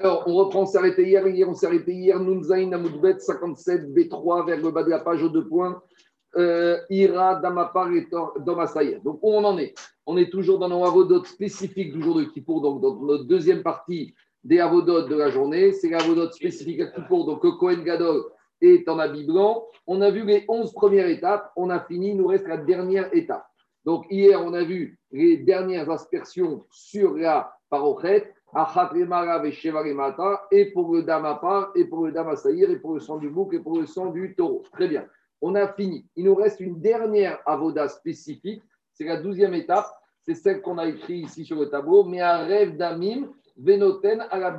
Alors, on reprend, on s'est arrêté hier. Hier, on s'est arrêté hier. Nunzaïn Amoudbet 57 B3 vers le bas de la page aux deux points. Euh, Ira Damapar et Domasaïr. Donc, où on en est? On est toujours dans nos avodotes spécifiques du jour de Kippour, donc dans notre deuxième partie des avodotes de la journée. C'est l'avodote spécifique à Kippour, donc le Kohen Gadol est en habit blanc. On a vu les 11 premières étapes. On a fini, il nous reste la dernière étape. Donc, hier, on a vu les dernières aspersions sur la parochet et pour le Damapar, et pour le Damasaïr, et pour le sang du bouc, et pour le sang du taureau. Très bien. On a fini. Il nous reste une dernière avoda spécifique. C'est la douzième étape. C'est celle qu'on a écrite ici sur le tableau. Mais un rêve d'amim, venoten à la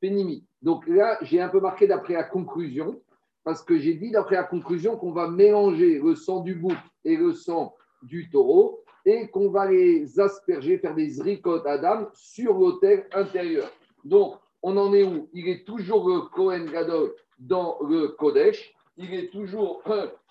penimi. Donc là, j'ai un peu marqué d'après la conclusion, parce que j'ai dit d'après la conclusion qu'on va mélanger le sang du bouc et le sang du taureau et qu'on va les asperger, faire des zrikot Adam sur l'autel intérieur. Donc, on en est où? Il est toujours le Kohen Gadol dans le Kodesh, il est toujours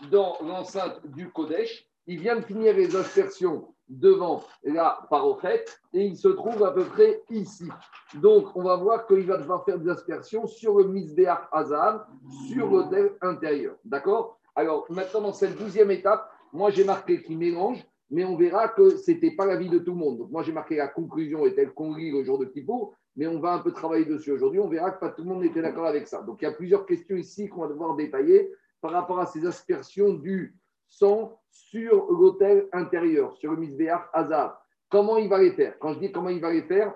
dans l'enceinte du Kodesh, il vient de finir les aspersions devant la parochette et il se trouve à peu près ici. Donc, on va voir qu'il va devoir faire des aspersions sur le Misbéach Hazan, sur l'autel intérieur. D'accord? Alors, maintenant, dans cette douzième étape, moi j'ai marqué qu'il mélange mais on verra que ce n'était pas l'avis de tout le monde. Donc moi, j'ai marqué la conclusion est telle qu'on lit le jour de Kippour, mais on va un peu travailler dessus aujourd'hui. On verra que pas tout le monde n'était d'accord avec ça. Donc il y a plusieurs questions ici qu'on va devoir détailler par rapport à ces aspersions du sang sur l'hôtel intérieur, sur le Misbéach Hazar. Comment il va les faire? Quand je dis comment il va les faire,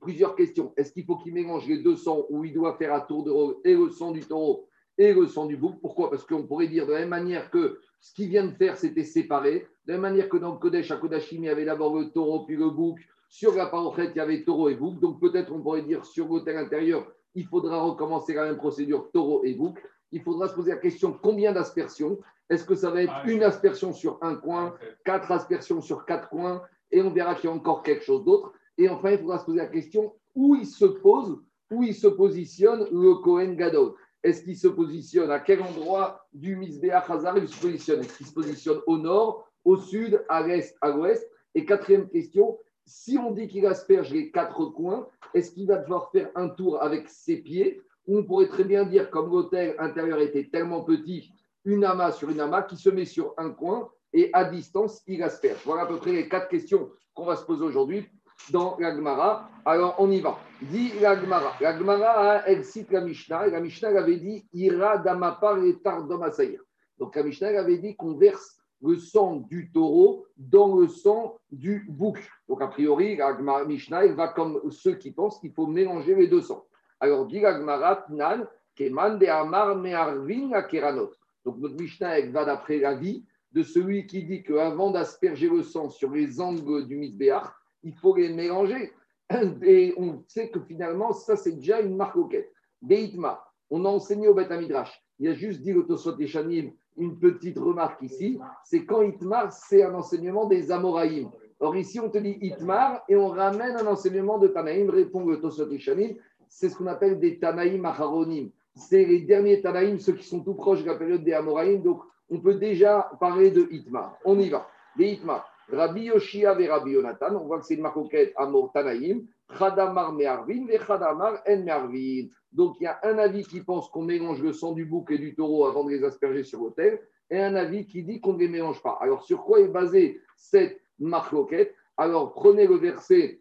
plusieurs questions. Est-ce qu'il faut qu'il mélange les deux sangs ou il doit faire à tour de rôle et le sang du taureau? Et le sang du bouc Pourquoi? Parce qu'on pourrait dire de la même manière que ce qu'il vient de faire, c'était séparé. De la même manière que dans le Kodesh, à Kodashim, il y avait d'abord le taureau, puis le bouc. Sur la parochette, il y avait taureau et bouc. Donc peut-être on pourrait dire sur l'hôtel intérieur, il faudra recommencer la même procédure taureau et bouc. Il faudra se poser la question combien d'aspersions? Est-ce que ça va être une aspersion sur un coin, quatre aspersions sur quatre coins Et on verra qu'il y a encore quelque chose d'autre. Et enfin, il faudra se poser la question où il se pose, où il se positionne le Kohen Gadol? Est-ce qu'il se positionne À quel endroit du Misbéach Hazar il se positionne? Est-ce qu'il se positionne au nord, au sud, à l'est, à l'ouest? Et quatrième question, si on dit qu'il asperge les quatre coins, est-ce qu'il va devoir faire un tour avec ses pieds? Ou on pourrait très bien dire, comme l'hôtel intérieur était tellement petit, une amas sur une amas qui se met sur un coin et à distance, il asperge. Voilà à peu près les quatre questions qu'on va se poser aujourd'hui dans la Gemara. Alors, on y va. Dit la Gemara. La Gemara, elle cite la Mishnah. La Mishnah avait dit Ira damapar et tardomasaïr. Donc, la Mishnah avait dit qu'on verse le sang du taureau dans le sang du bouc. Donc, a priori, la Mishnah, elle va comme ceux qui pensent qu'il faut mélanger les deux sangs. Alors, dit la Gemara, Nan, Keman de Amar Me'arvin Keranot. Donc, notre Mishnah, elle va d'après la vie de celui qui dit qu'avant d'asperger le sang sur les angles du Misbéach, il faut les mélanger. Et on sait que finalement, ça, c'est déjà une marque marque Deitma, on a enseigné au Beth Midrash. Il a juste dit l'Autosot et Shanim une petite remarque ici c'est quand Itmar, c'est un enseignement des Amoraïm. Or, ici, on te dit Itmar et on ramène un enseignement de Tanaïm, répond le Shanim. C'est ce qu'on appelle des Tanaïm Acharonim. C'est les derniers Tanaïm, ceux qui sont tout proches de la période des Amoraïm. Donc, on peut déjà parler de Itmar. On y va. Des Itmar. Rabbi Yoshia et Yonatan, on voit que c'est une marcoquette Amor Tanaïm, Khadamar Me'arvin et Khadamar En Me'arvin. Donc il y a un avis qui pense qu'on mélange le sang du bouc et du taureau avant de les asperger sur l'autel, et un avis qui dit qu'on ne les mélange pas. Alors sur quoi est basée cette marcoquette Alors prenez le verset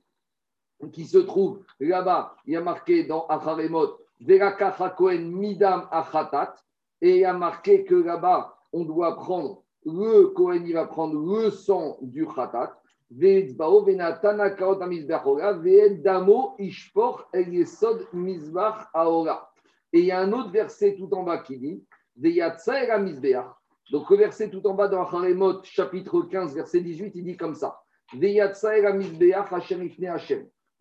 qui se trouve là-bas, il y a marqué dans Acharemot, Kohen Midam Achatat, et il y a marqué que là-bas, on doit prendre le Kohen, il va prendre le sang du Khatat, et il y a un autre verset tout en bas qui dit Donc le verset tout en bas dans Haremot, chapitre 15, verset 18, il dit comme ça.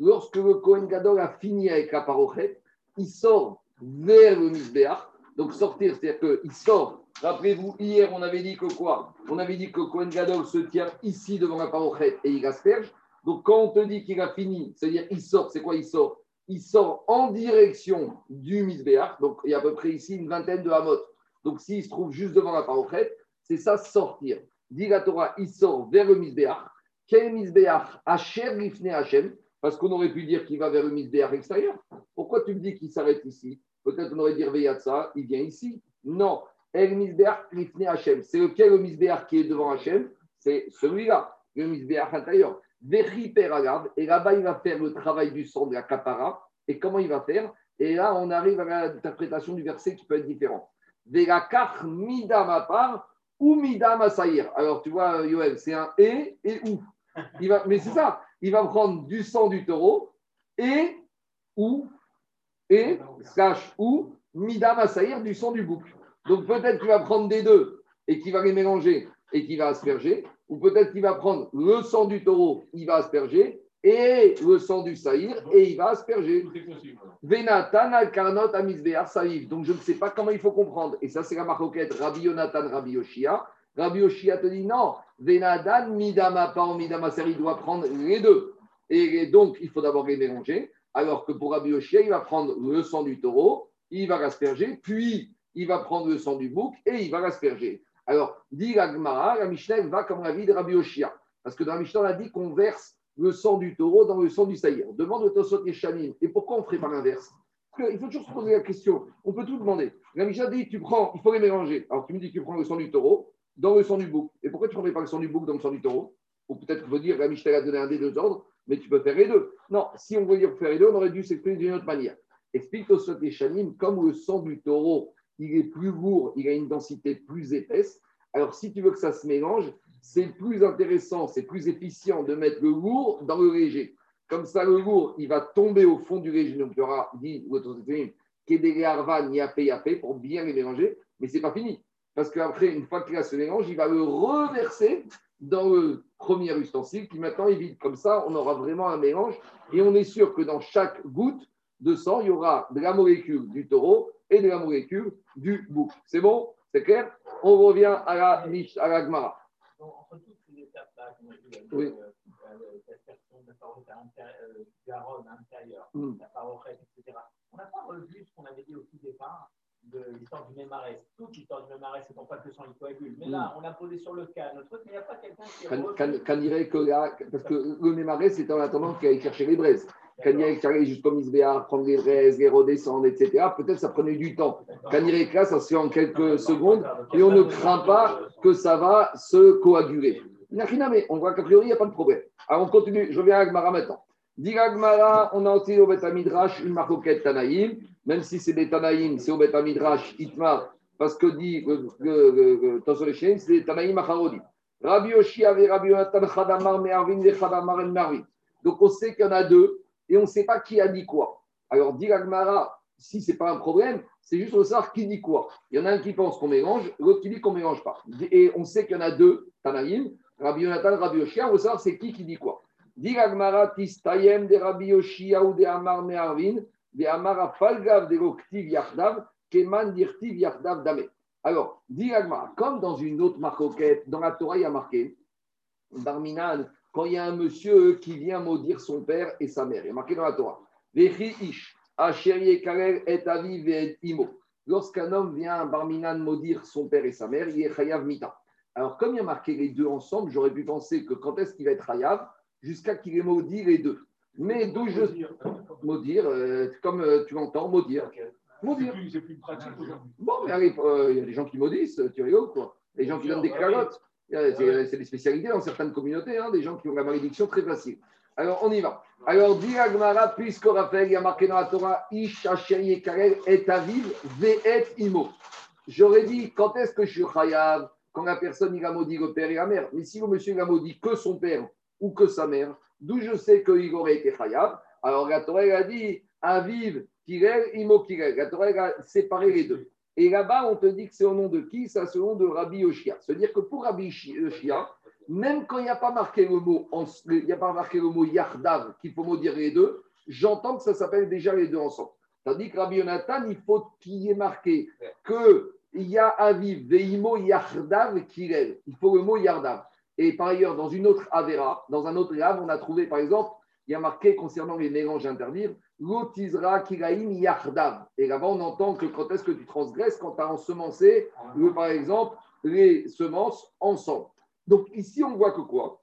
Lorsque le Kohen Gadol a fini avec la parochet, il sort vers le Misbeach. Donc sortir, c'est-à-dire qu'il sort Rappelez-vous, hier, on avait dit que quoi? On avait dit que Cohen Gadol se tient ici devant la parochet et il asperge. Donc, quand on te dit qu'il a fini, c'est-à-dire il sort, c'est quoi il sort? Il sort en direction du Misbéach. Donc, il y a à peu près ici une vingtaine de hamot. Donc, s'il se trouve juste devant la parochet, c'est ça sortir. Dit la Torah, il sort vers le Misbéach. Quel Misbéach? Hachem Rifne Hachem. Parce qu'on aurait pu dire qu'il va vers le misbéach extérieur. Pourquoi tu me dis qu'il s'arrête ici? Peut-être on aurait dit Veyatsa, il vient ici. Non, El misbéach rifne Hachem. C'est lequel le misbéach qui est devant Hachem C'est celui-là, le misbéach intérieur. Et là-bas, il va faire le travail du sang de la capara. Et comment il va faire? Et là, on arrive à l'interprétation du verset qui peut être différente. Verakach midama par ou midama saïr. Alors, tu vois, Yoel, c'est un et et ou. Il va, mais c'est ça. Il va prendre du sang du taureau et ou et slash ou midama saïr du sang du bouc. Donc peut-être qu'il va prendre des deux et qu'il va les mélanger et qu'il va asperger, ou peut-être qu'il va prendre le sang du taureau, il va asperger, et le sang du saïr, et il va asperger. Venatan al-karnot saïr. Donc je ne sais pas comment il faut comprendre. Et ça, c'est la maroquette Rabbi Yonatan, Rabbi Yoshia. Rabbi Yoshia te dit non, Venadan, midama pa midama il doit prendre les deux. Et donc, il faut d'abord les mélanger. Alors que pour Rabbi Yoshia, il va prendre le sang du taureau, il va l'asperger, puis il va prendre le sang du bouc et il va l'asperger. Alors, dit la la Mishnah va comme la vie de Rabbi Oshia. Parce que dans la Mishnah, on a dit qu'on verse le sang du taureau dans le sang du saïr. Demande au Tosot et Shanim. Et pourquoi on ne ferait pas l'inverse? Il faut toujours se poser la question. On peut tout demander. La Mishnah dit tu prends, il faut les mélanger. Alors, tu me dis que tu prends le sang du taureau dans le sang du bouc. Et pourquoi tu ne prendrais pas le sang du bouc dans le sang du taureau? Ou peut-être qu'il faut dire la Mishnah a donné un des deux ordres, mais tu peux faire les deux. Non, si on dire faire les deux, on aurait dû s'exprimer d'une autre manière. Explique Tosot et Shanim, comme le sang du taureau il est plus lourd, il a une densité plus épaisse. Alors, si tu veux que ça se mélange, c'est plus intéressant, c'est plus efficient de mettre le lourd dans le léger. Comme ça, le lourd, il va tomber au fond du léger. Donc, il y aura, dit pour bien les mélanger. Mais ce n'est pas fini. Parce qu'après, une fois qu'il a ce mélange, il va le reverser dans le premier ustensile qui maintenant est vide. Comme ça, on aura vraiment un mélange. Et on est sûr que dans chaque goutte de sang, il y aura de la molécule du taureau et de la molécule du bouc. C'est bon? C'est clair? On revient à la, à la Gemara. Entre toutes ces étapes-là, oui. Euh, euh, la parole Garonne intérieure, mm. la parole, etc. On n'a pas revu ce qu'on avait dit au tout départ de l'histoire du mémarès. Toute l'histoire du mémarès, c'est pas que il coagule. Mais là, mm. on a posé sur le cas notre truc, mais il n'y a pas quelqu'un qui. Quand, dirait que là, parce que le mémarès, c'est en attendant qu'il aille chercher les braises. Quand il allait jusqu'au prendre les braises, les redescendre, etc., peut-être ça prenait du temps. Là, ça se fait en quelques secondes et on ne craint pas que ça va se coaguler. Mais on voit qu'a priori, il n'y a pas de problème. Alors on continue, je reviens à Agmara maintenant. Dit Agmara, on a aussi au Betamidrash une marcoquette Tanaïm, même si c'est des Tanaïm, c'est au Betamidrash Itmar, parce que dit Tosolechen, c'est des Tanaïm Acharodi. Rabbi Yoshi avait Rabbi Yonatan Chadamar Me'arvin de Chadamar Marvin. Donc on sait qu'il y en a deux et on ne sait pas qui a dit quoi. Alors, dit Agmara, si ce n'est pas un problème, c'est juste de savoir qui dit quoi. Il y en a un qui pense qu'on mélange, l'autre qui dit qu'on ne mélange pas. Et on sait qu'il y en a deux, Tanaïm, Rabbi Yonatan, Rabbi Yoshia, veut savoir c'est qui qui dit quoi. Dit Agmara, Tistayem de Rabbi Yoshia ou de Amar Me'arvin, de Amar Falgav de Keman Dirtiv. Alors, dit Agmara, comme dans une autre marcoquette, dans la Torah, il y a marqué, Barminan, quand il y a un monsieur qui vient maudire son père et sa mère. Il y a marqué dans la Torah. Lorsqu'un homme vient, Barminan, maudire son père et sa mère, il est Chayav Mita. Alors, comme il y a marqué les deux ensemble, j'aurais pu penser que quand est-ce qu'il va être Chayav? Jusqu'à qu'il ait maudit les deux. Mais d'où je. Maudire, euh, comme euh, tu l'entends, maudire. Maudire. C'est plus, pratique aujourd'hui. Bon, mais euh, il y a des gens qui maudissent, tu rigoles, quoi. Les gens qui donnent des calottes. C'est des spécialités dans certaines communautés, hein, des gens qui ont la malédiction très facile. Alors, on y va. Alors, dit Agmara, puisque Raphaël, il y a marqué dans la Torah, Ish et Karel est aviv, ve'et imo. J'aurais dit, quand est-ce que je suis chayav Quand la personne, il a maudit le père et la mère? Mais si le monsieur, il a maudit que son père ou que sa mère, d'où je sais qu'il aurait été chayav? Alors, la Torah, a dit, aviv, kirel, imo, kirel. La Torah, a séparé les deux. Et là-bas, on te dit que c'est au nom de qui? C'est au nom de Rabbi Yoshia. C'est-à-dire que pour Rabbi Yoshia, même quand il n'y a pas marqué le mot, il mot Yardav, qu'il faut maudire les deux, j'entends que ça s'appelle déjà les deux ensemble. Tandis que Rabbi Yonatan, il faut qu'il y ait marqué que y a Aviv, Veimo Yardav Kirel. Il faut le mot Yardav. Et par ailleurs, dans une autre Avera, dans un autre Rav, on a trouvé par exemple, il y a marqué concernant les mélanges à interdire, L'otizra kiraim yardav. Et là-bas, on entend que quand est-ce que tu transgresses Quand tu as ensemencé, par exemple, les semences ensemble. Donc ici, on voit que quoi?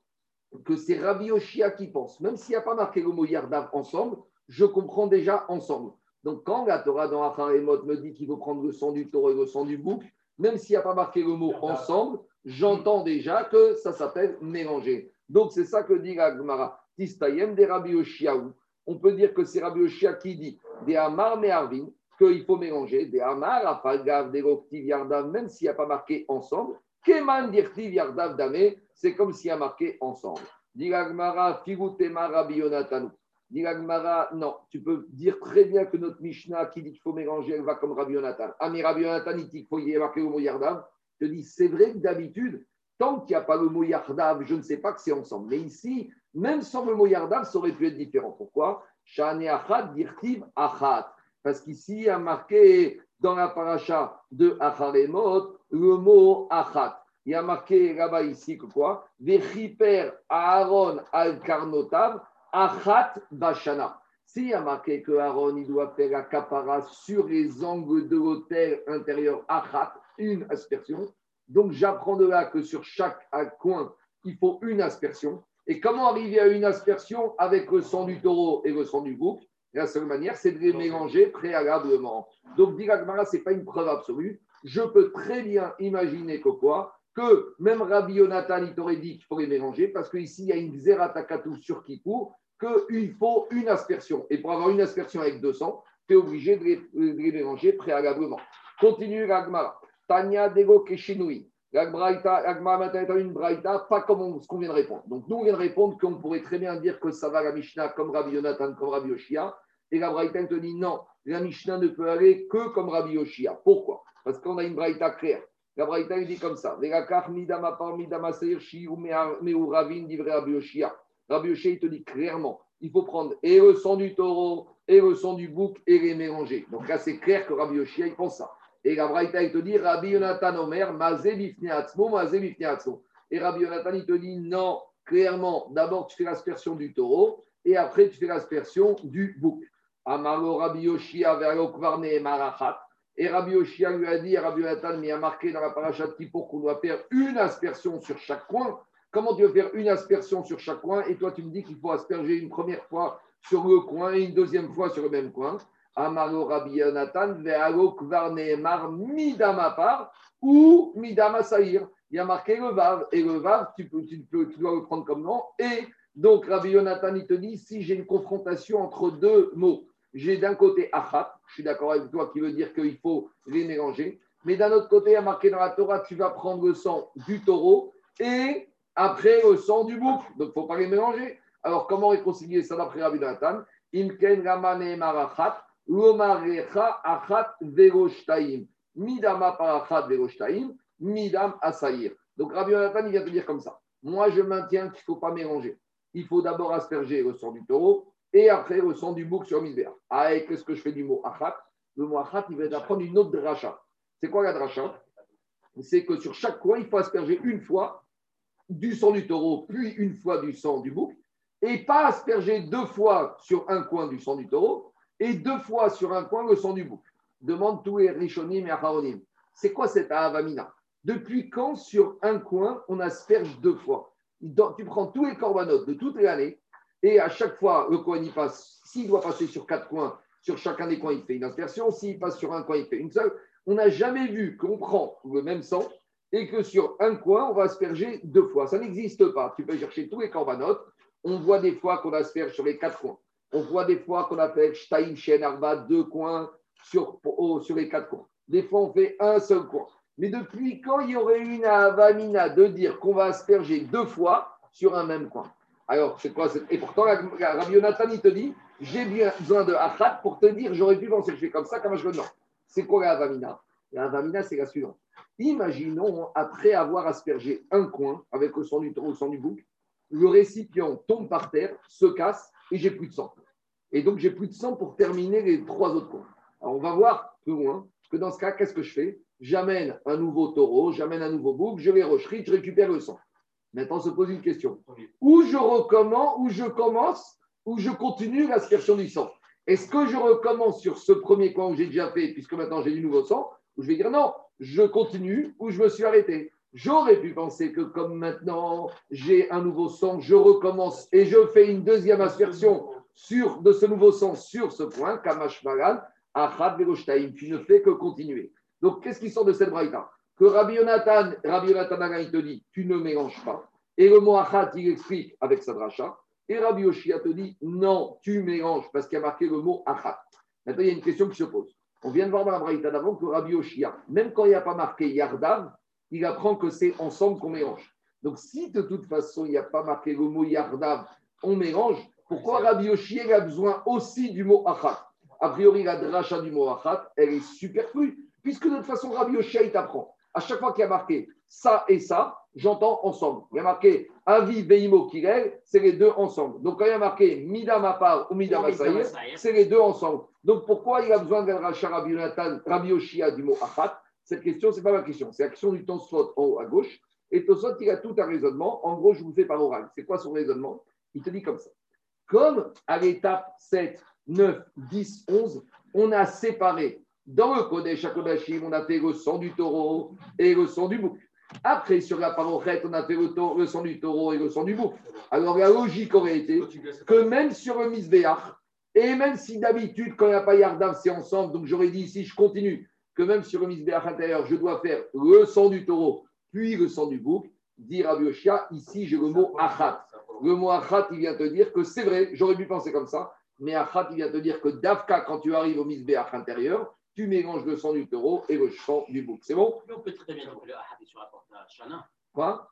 Que c'est Rabbi Oshia qui pense, même s'il n'y a pas marqué le mot Yardav ensemble, je comprends déjà ensemble. Donc, quand la Torah dans Acharemot me dit qu'il faut prendre le sang du taureau et le sang du bouc, même s'il n'y a pas marqué le mot ensemble, j'entends déjà que ça s'appelle mélanger. Donc, c'est ça que dit la Gemara. Tistayem des Rabbi Oshiaou. On peut dire que c'est Rabbi Oshia qui dit des Amar Meharvin, qu'il faut mélanger des Amar, Afagav, des Roktiv Yardav, même s'il n'y a pas marqué ensemble. Keman Dirtiv Yardav Dame, c'est comme s'il y a marqué ensemble. Gemara, Figutema Rabbi Yonatanu. Gemara, non, tu peux dire très bien que notre Mishnah qui dit qu'il faut mélanger, elle va comme Rabbi Yonatan. Ah, mais Rabbi Yonatan, il dit qu'il faut y marqué le mot Yardav. Je dis, c'est vrai que d'habitude, tant qu'il n'y a pas le mot Yardav, je ne sais pas que c'est ensemble. Mais ici, même sans le mot Yardav, ça aurait pu être différent. Pourquoi? Parce qu'ici, il y a marqué dans la paracha de Acharemot le mot Achat. Il y a marqué là-bas ici que quoi? Vechiper Aaron al Karnotav Achat Bashana. S'il y a marqué que Aaron il doit faire la kapara sur les angles de l'hôtel intérieur Achat, une aspersion, donc j'apprends de là que sur chaque coin, il faut une aspersion. Et comment arriver à une aspersion avec le sang du taureau et le sang du bouc? La seule manière, c'est de les mélanger préalablement. Donc, Diragmara, ce n'est pas une preuve absolue. Je peux très bien imaginer que quoi Que même Rabbi Yonatan, il t'aurait dit qu'il faut les mélanger parce qu'ici, il y a une Zeratakatu sur Kippour qu'il faut une aspersion. Et pour avoir une aspersion avec 200, tu es obligé de les, de les mélanger préalablement. Continue Ragmara. Tanya Dego Keshinui. L'Agmara une braïta, pas comme ce qu'on vient de répondre. Donc, nous, on vient de répondre qu'on pourrait très bien dire que ça va la Mishnah comme Rabbi Yonatan, comme Rabbi Yoshia. Et la braïta te dit non, la Mishnah ne peut aller que comme Rabbi Yoshia. Pourquoi? Parce qu'on a une braïta claire. La braïta dit comme ça Rabbi Yoshia. Rabbi Yoshia, il te dit clairement il faut prendre et le sang du taureau et le sang du bouc et les mélanger. Donc là, c'est clair que Rabbi Yoshia, il pense ça. Et la Braïta, il te dit, Rabbi Yonatan Omer, Mazé Mazé Et Rabbi Yonatan, il te dit, non, clairement, d'abord tu fais l'aspersion du taureau et après tu fais l'aspersion du bouc. Amaro Rabbi Yoshia et Marachat. Et Rabbi Yoshia lui a dit Rabbi Yonatan, mais il a marqué dans la parachat pour qu'on doit faire une aspersion sur chaque coin. Comment tu veux faire une aspersion sur chaque coin? Et toi tu me dis qu'il faut asperger une première fois sur le coin et une deuxième fois sur le même coin Amaro Rabbi Yonatan, Ve'alo Kvar Midama par ou Midama Saïr. Il y a marqué le Vav, et le Vav, tu, tu, dois le prendre comme nom. Et donc Rabbi Yonatan, il te dit si j'ai une confrontation entre deux mots, j'ai d'un côté Achat, je suis d'accord avec toi qui veut dire qu'il faut les mélanger, mais d'un autre côté, il y a marqué dans la Torah, tu vas prendre le sang du taureau et après le sang du bouc. Donc il ne faut pas les mélanger. Alors comment réconcilier ça d'après Rabbi Yonatan? Imken Marachat. Midam asaïr. Donc Rabbi Yonatan, vient te dire comme ça. Moi, je maintiens qu'il ne faut pas mélanger. Il faut d'abord asperger le sang du taureau et après le sang du bouc sur Misbéa. Ah, et qu'est-ce que je fais du mot achat? Le mot achat, il va d'apprendre une autre dracha. C'est quoi la dracha? C'est que sur chaque coin, il faut asperger une fois du sang du taureau, puis une fois du sang du bouc, et pas asperger deux fois sur un coin du sang du taureau, et deux fois sur un coin le sang du bouc. Demande tous les Rishonim et Aharonim. C'est quoi cette Ahavamina? Depuis quand sur un coin on asperge deux fois? Tu prends tous les corbanotes de toute l'année et à chaque fois le coin y passe. S'il doit passer sur quatre coins, sur chacun des coins il fait une aspersion. S'il passe sur un coin il fait une seule. On n'a jamais vu qu'on prend le même sang et que sur un coin on va asperger deux fois. Ça n'existe pas. Tu peux chercher tous les corbanotes. On voit des fois qu'on asperge sur les quatre coins. On voit des fois qu'on appelle Shtaim Shen Arba, deux coins sur, oh, sur les quatre coins. Des fois, on fait un seul coin. Mais depuis quand il y aurait une avamina de dire qu'on va asperger deux fois sur un même coin? Alors, c'est quoi Et pourtant, Rabbi Yonatan, te dit j'ai besoin de achat pour te dire j'aurais pu penser que je fais comme ça, comme je veux. Non. C'est quoi la avamina? La avamina, c'est la suivante. Imaginons, après avoir aspergé un coin avec le sang du taureau, le sang du bouc, le récipient tombe par terre, se casse et j'ai plus de sang. Et donc, j'ai plus de sang pour terminer les trois autres coins. Alors, on va voir plus loin que dans ce cas, qu'est-ce que je fais? J'amène un nouveau taureau, j'amène un nouveau bouc, je les rocherie, je récupère le sang. Maintenant, se pose une question. Où je recommence, où je commence, où je continue l'aspersion du sang? Est-ce que je recommence sur ce premier coin où j'ai déjà fait, puisque maintenant j'ai du nouveau sang, ou je vais dire non, je continue, ou je me suis arrêté? J'aurais pu penser que comme maintenant j'ai un nouveau sang, je recommence et je fais une deuxième aspersion sur, de ce nouveau sang sur ce point, Kamash Magan, Achat tu ne fais que continuer. Donc, qu'est-ce qui sort de cette braïta? Que Rabbi Yonatan, Rabbi Yonatan il te dit, tu ne mélanges pas. Et le mot Achat, il explique avec sa dracha. Et Rabbi Yoshia te dit, non, tu mélanges parce qu'il y a marqué le mot Achat. Maintenant, il y a une question qui se pose. On vient de voir dans la braïta d'avant que Rabbi Yoshia, même quand il n'y a pas marqué Yardav, il apprend que c'est ensemble qu'on mélange. Donc, si de toute façon, il n'y a pas marqué le mot Yardav, on mélange, pourquoi Rabbi Yoshia a besoin aussi du mot Achat? A priori, la dracha du mot Achat, elle est superflue, puisque de toute façon, Rabbi Yoshia, il t'apprend. À chaque fois qu'il y a marqué ça et ça, j'entends ensemble. Il y a marqué Avi Beimo Kirel, c'est les deux ensemble. Donc quand il y a marqué Mida Mapar ou Mida Masaïr, c'est les deux ensemble. Donc pourquoi il a besoin d'un Rabbi Rabbi Yoshia du mot Achat? Cette question, ce n'est pas ma question. C'est la question du Tosfot en haut à gauche. Et Tosfot, il a tout un raisonnement. En gros, je vous fais par oral. C'est quoi son raisonnement? Il te dit comme ça. Comme à l'étape 7, 9, 10, 11, on a séparé dans le Kodesh HaKodashim, on a fait le sang du taureau et le sang du bouc. Après, sur la parochet, on a fait le, sang du taureau et le sang du bouc. Alors, la logique aurait été que même sur le Misbéach, et même si d'habitude, quand il n'y a pas Yardav, c'est ensemble, donc j'aurais dit ici, je continue, que même sur le Misbéach intérieur, je dois faire le sang du taureau, puis le sang du bouc, dire à Bioshia, ici j'ai le mot achat. Le mot achat, il vient te dire que c'est vrai, j'aurais pu penser comme ça, mais achat, il vient te dire que Davka, quand tu arrives au Misbéach intérieur, tu mélanges le sang du taureau et le sang du bouc. C'est bon? On peut très bien dire que le est sur la porte à Shana. Quoi?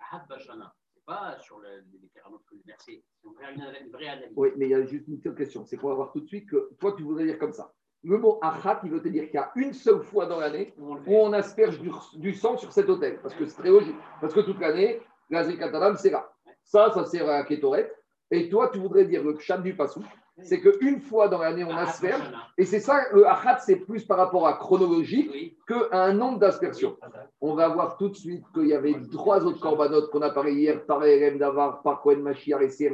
Ahad Bashana. C'est pas sur le, les carrément que une vraie analyse. Oui, mais il y a juste une seule question. C'est pour avoir tout de suite que toi, tu voudrais dire comme ça. Le mot achat, il veut te dire qu'il y a une seule fois dans l'année où on asperge du, sang sur cet hôtel. Parce que c'est très logique. Parce que toute l'année, la c'est là. Ça, ça sert à la Kétoret. Et toi, tu voudrais dire le chat du Passou c'est qu'une fois dans l'année, on ah, asperge. Et c'est ça, le achat, c'est plus par rapport à chronologique qu'à un nombre d'aspersions. On va voir tout de suite qu'il y avait trois autres corbanotes qu'on a parlé hier, par Erem Davar, par Kohen Machiar et Sir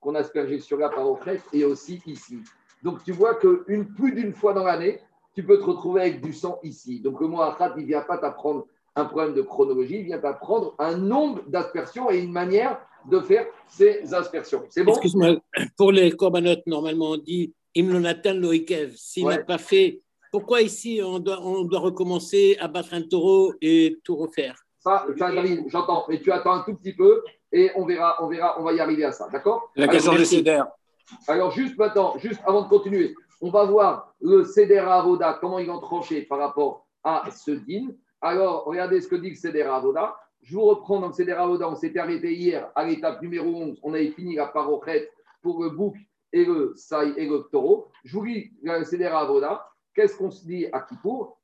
qu'on a aspergé sur la par et aussi ici. Donc tu vois que plus d'une fois dans l'année, tu peux te retrouver avec du sang ici. Donc le mot achat, il ne vient pas t'apprendre un problème de chronologie, il vient t'apprendre un nombre d'aspersions et une manière de faire ces aspersions. C'est bon? Excuse-moi, pour les corbanotes, normalement, on dit Imlonatan Loïkev. S'il n'a pas fait, pourquoi ici on doit, on doit recommencer à battre un taureau et tout refaire? Ça, David, j'entends, mais tu attends un tout petit peu et on verra, on verra, on va y arriver à ça, d'accord? La question des CEDER. Alors, juste maintenant, juste avant de continuer, on va voir le CEDER Avoda, comment ils ont tranché par rapport à ce din. Alors, regardez ce que dit le Avoda. Je vous reprends dans le Avoda. On s'était arrêté hier à l'étape numéro 11. On avait fini la parochette pour le bouc et le saï et le taureau. Je vous lis le Seder Avoda. Qu'est-ce qu'on se dit à Kippour?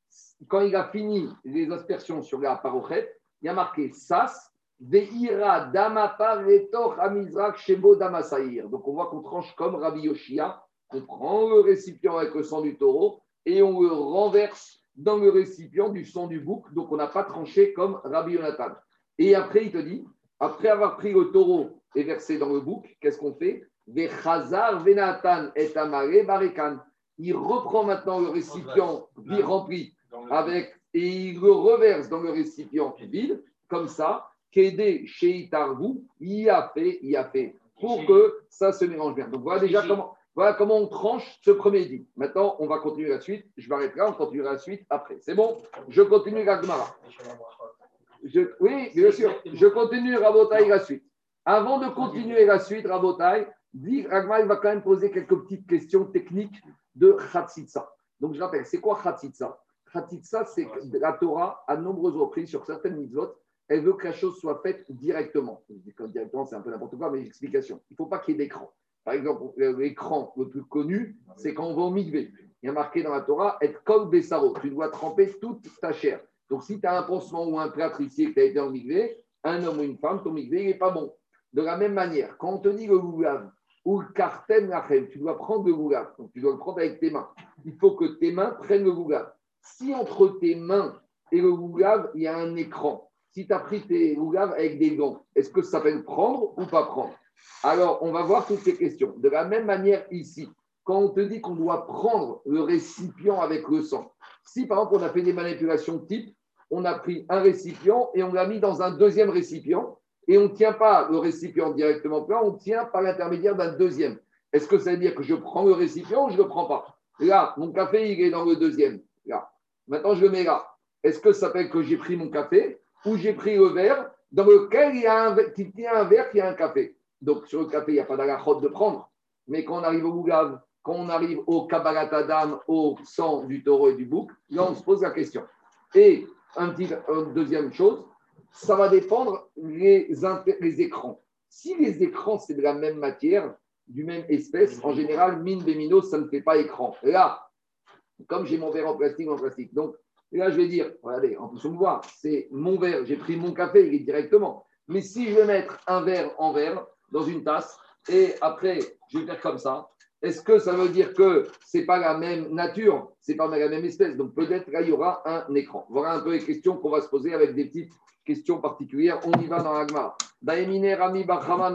Quand il a fini les aspersions sur la parochette, il y a marqué Sas, Veira Damapar Amizrak Shebo Damasaïr. Donc on voit qu'on tranche comme Rabbi Yoshia. On prend le récipient avec le sang du taureau et on le renverse dans le récipient du sang du bouc. Donc on n'a pas tranché comme Rabbi Yonatan. Et après, il te dit, après avoir pris le taureau et versé dans le bouc, qu'est-ce qu'on fait? Venatan et Il reprend maintenant le récipient rempli avec et il le reverse dans le récipient vide, comme ça, Kédé chez il a fait, il a fait, pour que ça se mélange bien. Donc voilà déjà comment, voilà comment on tranche ce premier dit. Maintenant, on va continuer la suite. Je m'arrêterai, on continuera la suite après. C'est bon? Je continue la oui, bien sûr. Je continue Rabotai la suite. Avant de continuer la suite, Rabotai, Ragma va quand même poser quelques petites questions techniques de Khatsitsa. Donc je rappelle, c'est quoi Khatsitsa? Khatsitsa, c'est que la Torah, à nombreuses reprises, sur certaines mitzvot, elle veut que la chose soit faite directement. Directement, c'est un peu n'importe quoi, mais explication. Il ne faut pas qu'il y ait d'écran. Par exemple, l'écran le plus connu, c'est quand on va au mikvé. Il y a marqué dans la Torah, être kol besaro. Tu dois tremper toute ta chair. Donc, si tu as un pansement ou un plâtre ici et que tu as été en migré, un homme ou une femme, ton migré, n'est pas bon. De la même manière, quand on te dit le goulav ou le kartem lachem, tu dois prendre le goulav, donc tu dois le prendre avec tes mains. Il faut que tes mains prennent le goulav. Si entre tes mains et le goulav, il y a un écran, si tu as pris tes goulav avec des gants, est-ce que ça s'appelle prendre ou pas prendre? Alors, on va voir toutes ces questions. De la même manière ici, quand on te dit qu'on doit prendre le récipient avec le sang, si par exemple on a fait des manipulations type, on a pris un récipient et on l'a mis dans un deuxième récipient et on ne tient pas le récipient directement plein, on tient par l'intermédiaire d'un deuxième. Est-ce que ça veut dire que je prends le récipient ou je ne le prends pas? Là, mon café, il est dans le deuxième. Là. Maintenant, je le mets là. Est-ce que ça s'appelle que j'ai pris mon café? Ou j'ai pris le verre dans lequel il y a un, qui tient un verre qui a un café Donc, sur le café, il n'y a pas d'alachot de prendre. Mais quand on arrive au Gougave, quand on arrive au Kabbalat Adam, au sang du taureau et du bouc, là, on se pose la question. Et un petit, une deuxième chose, ça va dépendre les, les écrans. Si les écrans, c'est de la même matière, du même espèce, en général, mine bémino, ça ne fait pas écran. Là, comme j'ai mon verre en plastique, en plastique. Donc, là, je vais dire, regardez, en plus, on voit, c'est mon verre, j'ai pris mon café, il est directement. Mais si je vais mettre un verre en verre dans une tasse, et après, je vais faire comme ça, est-ce que ça veut dire que ce n'est pas la même nature, c'est pas la même espèce Donc peut-être là, il y aura un écran. Voilà un peu les questions qu'on va se poser avec des petites questions particulières. On y va dans l'agma. Daemine Rami Bachama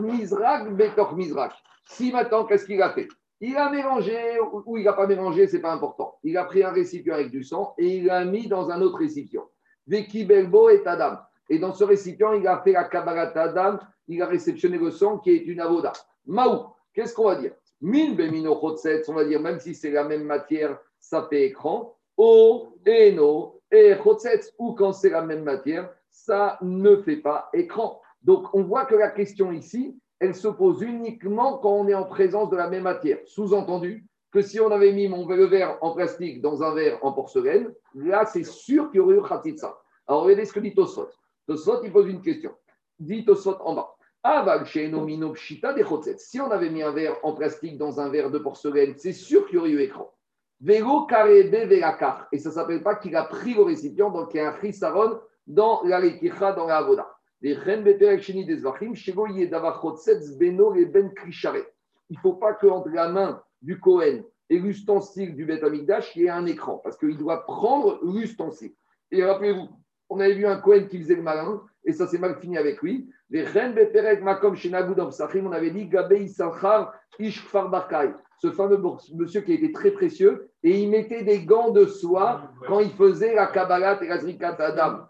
Mizrak Betor Mizrak. Si maintenant, qu'est-ce qu'il a fait? Il a mélangé ou il n'a pas mélangé, ce n'est pas important. Il a pris un récipient avec du sang et il l'a mis dans un autre récipient. Veki Belbo et Adam. Et dans ce récipient, il a fait la Kabbalat Adam il a réceptionné le sang qui est une avoda. Maou, qu'est-ce qu'on va dire? Min bemino on va dire, même si c'est la même matière, ça fait écran. O, eno, et chotset, ou quand c'est la même matière, ça ne fait pas écran. Donc, on voit que la question ici, elle se pose uniquement quand on est en présence de la même matière. Sous-entendu que si on avait mis mon verre en plastique dans un verre en porcelaine, là, c'est sûr qu'il y aurait eu ça. Alors, regardez ce que dit Tosot. Tosot, il pose une question. Dit Tosot en bas. Si on avait mis un verre en plastique dans un verre de porcelaine, c'est sûr qu'il y aurait eu écran. Vélo Et ça ne s'appelle pas qu'il a pris le récipient, donc il y a un chisaron dans la dans la avoda. Il ne faut pas qu'entre la main du Cohen et l'ustensile du Beth Amikdash, il y ait un écran, parce qu'il doit prendre l'ustensile. Et rappelez-vous, on avait vu un Cohen qui faisait le malin, et ça s'est mal fini avec lui. Les reines Makom on avait dit Gabei Ishkfar Barkai, ce fameux monsieur qui était très précieux, et il mettait des gants de soie quand il faisait la Kabbalat et la Zrikat Adam.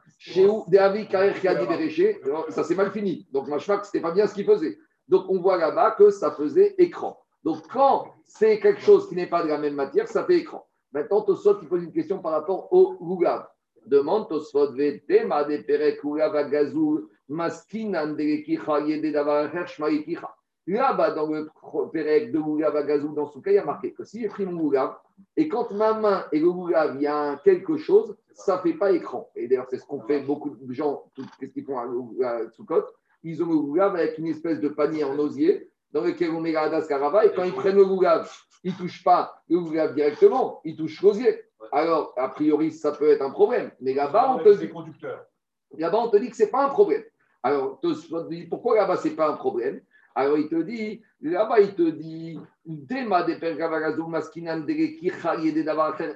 Ça s'est mal fini. Donc, ce n'était pas bien ce qu'il faisait. Donc, on voit là-bas que ça faisait écran. Donc, quand c'est quelque chose qui n'est pas de la même matière, ça fait écran. Maintenant, Tosot, il pose une question par rapport au Lugav. Demande Tosfot Vetema de Perek Gazul Maskinan de Yede Davar Là-bas, dans le Perek de Lugav Gazul, dans cas, il y a marqué que si j'ai pris mon Lugav, et quand ma main et le Lugav, il y a quelque chose, ça ne fait pas écran. Et d'ailleurs, c'est ce qu'on fait beaucoup de gens, qu'est-ce qu'ils font à, Soukot Ils ont le Lugav avec une espèce de panier en osier dans lequel on met la Hadas Karava, et quand ils prennent le Lugav, ils ne touchent pas le Lugav directement, ils touchent l'osier. Alors, a priori, ça peut être un problème. Mais là-bas, on te dit. Là-bas, on te dit que ce n'est pas un problème. Alors, pourquoi là-bas, ce n'est pas un problème? Alors, il te dit, là-bas, il te dit, et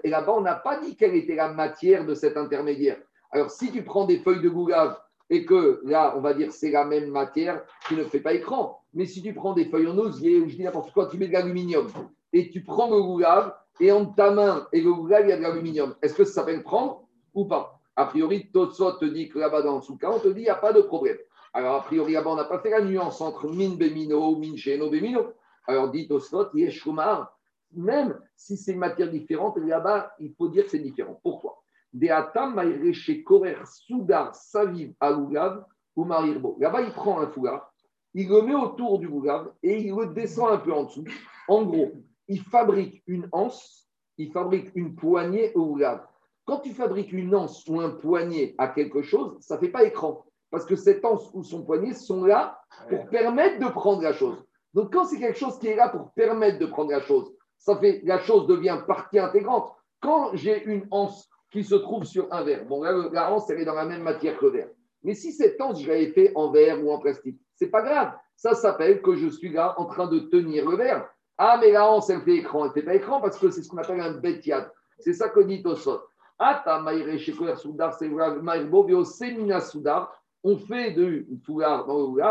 là-bas, on n'a pas dit quelle était la matière de cet intermédiaire. Alors, si tu prends des feuilles de gougave et que là, on va dire c'est la même matière, tu ne fais pas écran. Mais si tu prends des feuilles en osier ou je dis n'importe quoi, tu mets de l'aluminium et tu prends le gougave et en ta main et le gougave, il y a de l'aluminium. Est-ce que ça s'appelle prendre ou pas? A priori, Totsot te dit que là-bas dans le cas, on te dit il n'y a pas de problème. Alors, a priori, on n'a pas fait la nuance entre min bémino, min cheno bémino. Alors, dit Totsot, yeshumar, même si c'est une matière différente, là-bas, il faut dire que c'est différent. Pourquoi? Soudar Saviv ou Marirbo. Là-bas, il prend un foulard, il le met autour du gougave et il le descend un peu en dessous. En gros, il fabrique une anse, il fabrique une poignée au gougave. Quand tu fabriques une anse ou un poignet à quelque chose, ça ne fait pas écran. Parce que cette anse ou son poignet sont là pour permettre de prendre la chose. Donc, quand c'est quelque chose qui est là pour permettre de prendre la chose, ça fait la chose devient partie intégrante. Quand j'ai une anse qui se trouve sur un verre. Bon, là, la hanse, elle est dans la même matière que le verre. Mais si cette hanse, je l'avais fait en verre ou en plastique, c'est pas grave. Ça s'appelle que je suis là en train de tenir le verre. Ah, mais la hanse, elle fait écran. Elle fait pas écran parce que c'est ce qu'on appelle un betiad. C'est ça que dit Tosot. Ata soudar, semina soudar. On fait de foulard dans le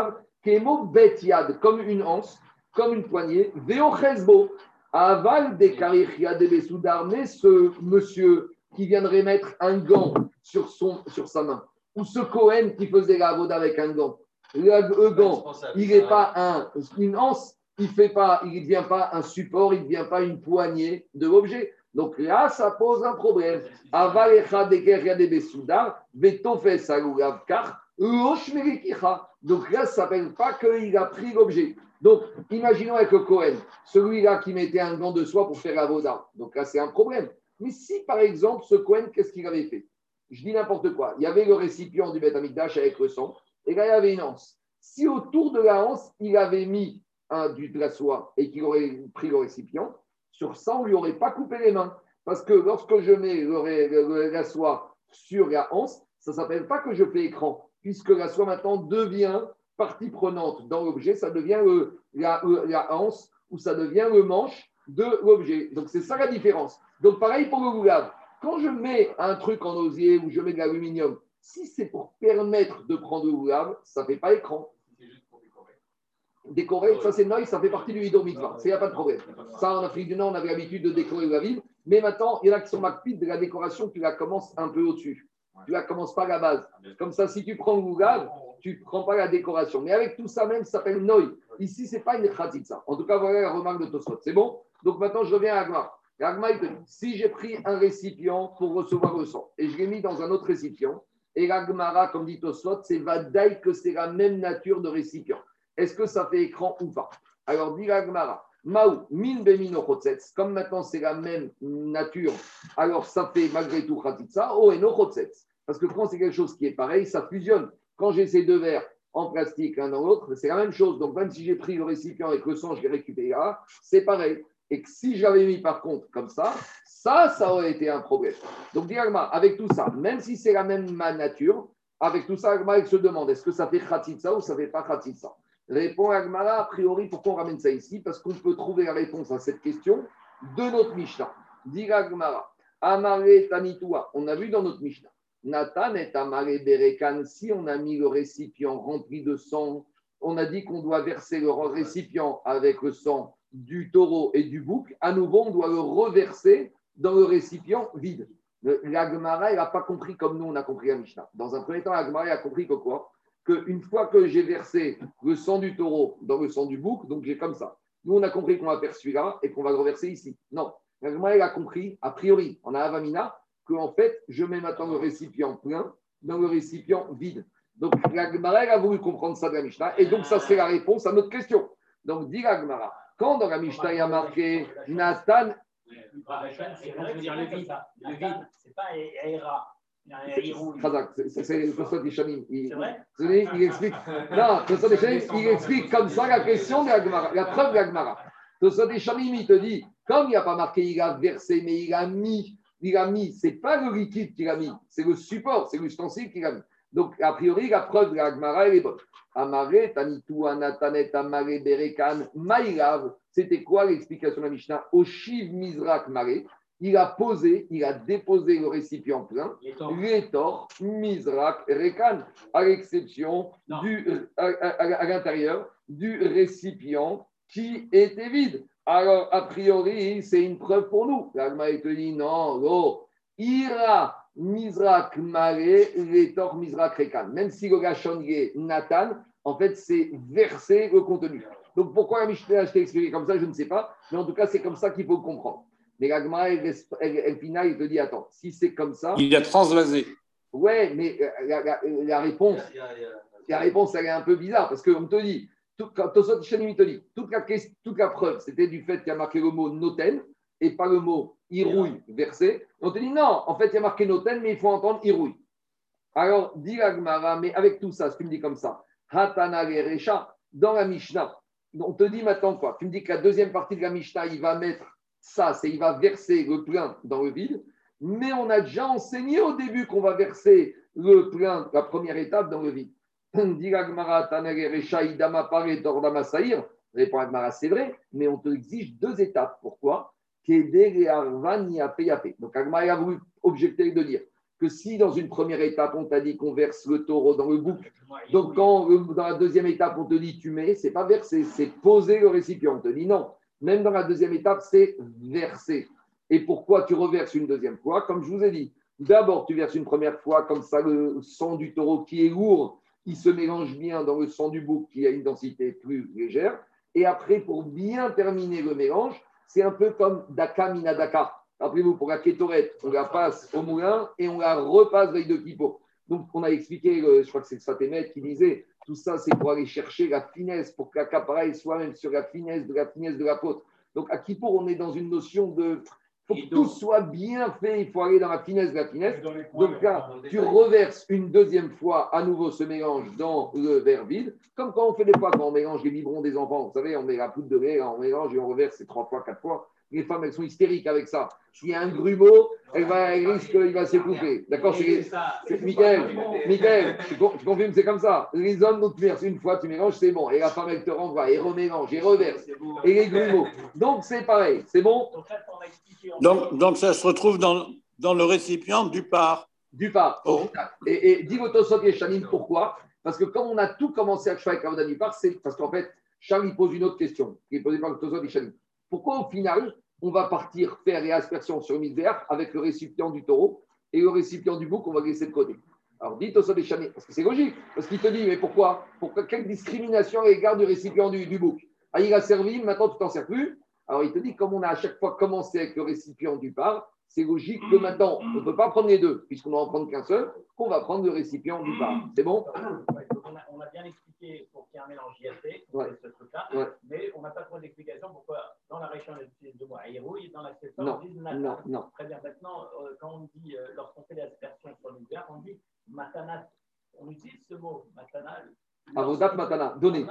kémo betiad, comme une hanse, comme une poignée, veo chesbo. Aval des Karichia de Bessoudar, mais ce monsieur qui viendrait mettre un gant sur, son, sur sa main, ou ce Cohen qui faisait la voda avec un gant, le, gant, il n'est pas un, une anse, il fait pas, il ne devient pas un support, il ne devient pas une poignée de l'objet. Donc là, ça pose un problème. Avalecha de Keria de Bessoudar, Betofes Alulavkar, donc là, ça ne s'appelle pas qu'il a pris l'objet. Donc, imaginons avec le Cohen, celui-là qui mettait un gant de soie pour faire la voda. Donc là, c'est un problème. Mais si, par exemple, ce Cohen, qu'est-ce qu'il avait fait? Je dis n'importe quoi. Il y avait le récipient du Beth Amikdash avec le sang, et là, il y avait une anse. Si autour de la anse, il avait mis du, de la soie et qu'il aurait pris le récipient, sur ça, on ne lui aurait pas coupé les mains. Parce que lorsque je mets la soie sur la anse, ça ne s'appelle pas que je fais écran puisque la soie maintenant devient partie prenante dans l'objet, ça devient la, la, anse ou ça devient le manche de l'objet. Donc c'est ça la différence. Donc pareil pour le goulave. Quand je mets un truc en osier ou je mets de l'aluminium, si c'est pour permettre de prendre le goulave, ça ne fait pas écran. Décorer, ça c'est noise, ça fait partie du hidor mitzvah. Il n'y a pas de problème. Ça, en Afrique du Nord, on avait l'habitude de décorer la ville. Mais maintenant, il y en a qui sont macpides de la décoration, tu la commences un peu au-dessus. Tu la commences pas à la base. Comme ça, si tu prends le gougave, tu ne prends pas la décoration. Mais avec tout ça même, ça s'appelle noy. Ici, ce n'est pas une ça. En tout cas, voilà la remarque de Tosfot. C'est bon? Donc maintenant, je reviens à Agma. Agma, il te dit si j'ai pris un récipient pour recevoir le sang et je l'ai mis dans un autre récipient, et l'Agmara, comme dit Tosfot, c'est vadaï que c'est la même nature de récipient. Est-ce que ça fait écran ou pas? Alors, dit l'Agmara. Maou, min bemino comme maintenant c'est la même nature, alors ça fait malgré tout khatitsa, oh et no Parce que quand c'est quelque chose qui est pareil, ça fusionne. Quand j'ai ces deux verres en plastique l'un dans l'autre, c'est la même chose. Donc même si j'ai pris le récipient avec le sang, je l'ai récupéré là, c'est pareil. Et que si j'avais mis par contre comme ça, ça, ça aurait été un problème. Donc, Diagma, avec tout ça, même si c'est la même nature, avec tout ça, Agma, il se demande est-ce que ça fait khatitsa ou ça fait pas khatitsa Répond Agmara, a priori, pourquoi on ramène ça ici? Parce qu'on peut trouver la réponse à cette question de notre Mishnah. Dit Agmara, Amare Tanitua, on a vu dans notre Mishnah. Nathan est Amare Berekan, si on a mis le récipient rempli de sang, on a dit qu'on doit verser le récipient avec le sang du taureau et du bouc, à nouveau, on doit le reverser dans le récipient vide. L'Agmara, il n'a pas compris comme nous, on a compris la Mishnah. Dans un premier temps, l'Agmara a compris que quoi? Qu'une fois que j'ai versé le sang du taureau dans le sang du bouc, donc j'ai comme ça. Nous, on a compris qu'on va faire celui-là et qu'on va le reverser ici. Non. elle a compris, a priori, on a Avamina, qu'en fait, je mets maintenant le récipient plein dans le récipient vide. Donc, la Gemara, a voulu comprendre ça de la Mishnah, et donc ça c'est la réponse à notre question. Donc, dit la Gemara, quand dans la Mishnah, il y a marqué Nathan. Le vide, le vide, c'est pas Aera. C'est Ishanim. Il, il explique. Non, il explique comme ça la question de la Gemara, la preuve de la Gemara. Tosot Ishanim, il te dit, comme il n'y a pas marqué il a versé, mais il a mis, il a mis, c'est pas le liquide qu'il a mis, c'est le support, c'est l'ustensile qu'il a mis. Donc, a priori, la preuve de la Gemara, elle est bonne. Amare, Tanitu, Anatanet, Amare, Berekan, Maïlav. C'était quoi l'explication de la Mishnah? Oshiv Mizrak Mare il a posé, il a déposé le récipient plein, l'étor, misrak, rekan, à l'exception du, à, l'intérieur du récipient qui était vide. Alors, a priori, c'est une preuve pour nous. L'Agma te dit non, oh, ira misrak mare, l'étor, misrak, rekan. Même si le gachonnier Nathan, en fait, c'est verser le contenu. Donc, pourquoi la Mishnah, t'ai expliqué comme ça, je ne sais pas. Mais en tout cas, c'est comme ça qu'il faut comprendre. Mais l'agma, elle, elle, il te dit attends, si c'est comme ça. Il a transvasé. Ouais, mais euh, la, réponse, la réponse, elle est un peu bizarre parce qu'on te dit, tout, quand il te dit, toute la, toute la preuve, c'était du fait qu'il y a marqué le mot noten et pas le mot irouille versé. On te dit non, en fait, il y a marqué noten, mais il faut entendre irouille. Alors, dit l'agmara, mais avec tout ça, ce que tu me dis comme ça, Hatana dans la Mishnah, on te dit maintenant quoi? Tu me dis que la deuxième partie de la Mishnah, il va mettre ça, c'est il va verser le plein dans le vide. Mais on a déjà enseigné au début qu'on va verser le plein, la première étape, dans le vide. C'est vrai, mais on te exige deux étapes. Pourquoi? Donc Agmara a voulu objecter de dire que si dans une première étape, on t'a dit qu'on verse le taureau dans le bouc, donc quand dans la deuxième étape, on te dit tu mets, c'est pas verser, c'est poser le récipient. On te dit non, Même dans la deuxième étape, c'est verser. Et pourquoi tu reverses une deuxième fois Comme je vous ai dit, d'abord tu verses une première fois, comme ça le sang du taureau qui est lourd, il se mélange bien dans le sang du bouc qui a une densité plus légère. Et après, pour bien terminer le mélange, c'est un peu comme Daka Minadaka. Rappelez-vous, pour la kétorette, on la passe au moulin et on la repasse veille de Kippo. Donc, on a expliqué, euh, je crois que c'est Satémet qui disait, tout ça, c'est pour aller chercher la finesse, pour que la soit même sur la finesse de la finesse de la côte. Donc, à Kippour, on est dans une notion de il faut que tout soit bien fait, il faut aller dans la finesse de la finesse. Donc là, tu reverses une deuxième fois à nouveau ce mélange dans le verre vide, comme quand on fait des fois, quand on mélange les biberons des enfants. Vous savez, on met la poudre de lait, on mélange et on reverse c'est trois fois, quatre fois les femmes, elles sont hystériques avec ça. S'il y a un grumeau, elle, va, risque, il va s'écouffer. D'accord C'est Michael, Michael, je confirme, c'est comme ça. Les hommes, donc, une fois, tu mélanges, c'est bon. Et la femme, elle te renvoie, et remélange, et reverse. Et les grumeaux. Donc, c'est pareil, c'est bon? Donc, donc, ça se retrouve dans, dans le récipient du par. Du par. Oh. Et, et dis et Chanine, pourquoi? Parce que comme on a tout commencé à faire avec du par, c'est parce qu'en fait, Charles pose une autre question, qui est posée par Tosot et Chanine. Pourquoi au final, on va partir faire les aspersions sur le vert avec le récipient du taureau et le récipient du bouc, on va laisser de côté. Alors dites au des parce que c'est logique, parce qu'il te dit, mais pourquoi? Pourquoi Quelle discrimination à l'égard du récipient du, bouc ah, Il a servi, maintenant tu t'en sers plus. Alors il te dit, comme on a à chaque fois commencé avec le récipient du par, c'est logique que maintenant, on ne peut pas prendre les deux, puisqu'on n'en prendre qu'un seul, qu'on va prendre le récipient du par. C'est bon? On, a, bien expliqué pour qu'il y ait un mélange IAC, ouais. ce truc-là, mais on n'a pas trop d'explication pourquoi dans la région de mots et dans l'accessoire, on dit Non, non. Très bien. Maintenant, euh, quand on dit, euh, lorsqu'on fait l'aspersion sur l'hiver, on dit matanat. On utilise ce mot, matanat, Avodat matana, donner.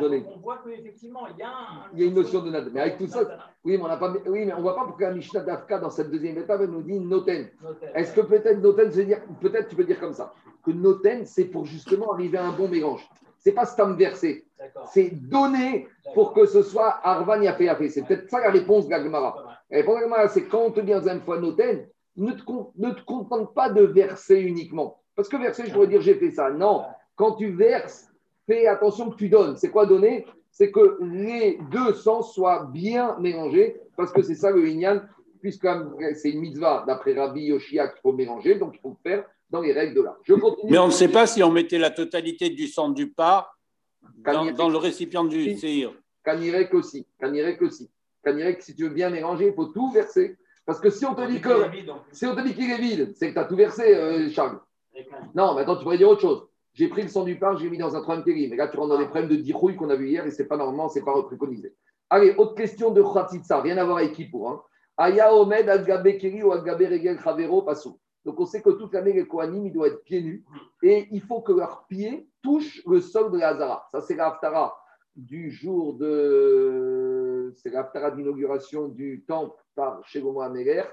donner. On voit qu'effectivement, il y a Il y a une notion de nad. Mais avec tout ça, oui, mais on pas, oui, on voit pas pourquoi Mishnah d'Afka, dans cette deuxième étape, elle nous dit noten. Est-ce que peut-être noten, dire, peut-être tu peux dire comme ça, que noten, c'est pour justement arriver à un bon mélange. C'est pas stam verser, c'est donner pour que ce soit Arvan Yafé Yafé. C'est peut-être ça la réponse de la La réponse de c'est quand on te dit en deuxième fois noten, ne te, ne te contente pas de verser uniquement. Parce que verser, je pourrais dire j'ai fait ça. Non, quand tu verses, fais attention que tu donnes. C'est quoi donner? C'est que les deux sens soient bien mélangés, parce que c'est ça le Inyan, puisque c'est une mitzvah d'après Rabbi Yoshia qu'il faut mélanger, donc il faut le faire dans les règles de l'art. Mais on ne sait pas si on mettait la totalité du sang du pas dans, le récipient du séhir. Kanirek aussi. Kanirek aussi. Kanirek, si tu veux bien mélanger, il faut tout verser. Parce que si on te dit que si on te dit qu'il est vide, c'est que tu as tout versé, euh, Charles. Non, maintenant tu pourrais dire autre chose. J'ai pris le sang du pain, j'ai mis dans un troisième terri. Mais là, tu rentres dans des problèmes de dirouille qu'on a vu hier et ce n'est pas normalement, ce n'est pas préconisé. Allez, autre question de Khatitsa, rien à voir avec Kippour. Hein. Aya Omed, Algabe Keri ou Algabe Regel Khavero Passou. Donc on sait que toute l'année, les Kohanim, ils doivent être pieds nus et il faut que leurs pieds touchent le sol de la. Ça, c'est l'Aftara du jour de. C'est l'Aftara d'inauguration du temple par Shegomo Améler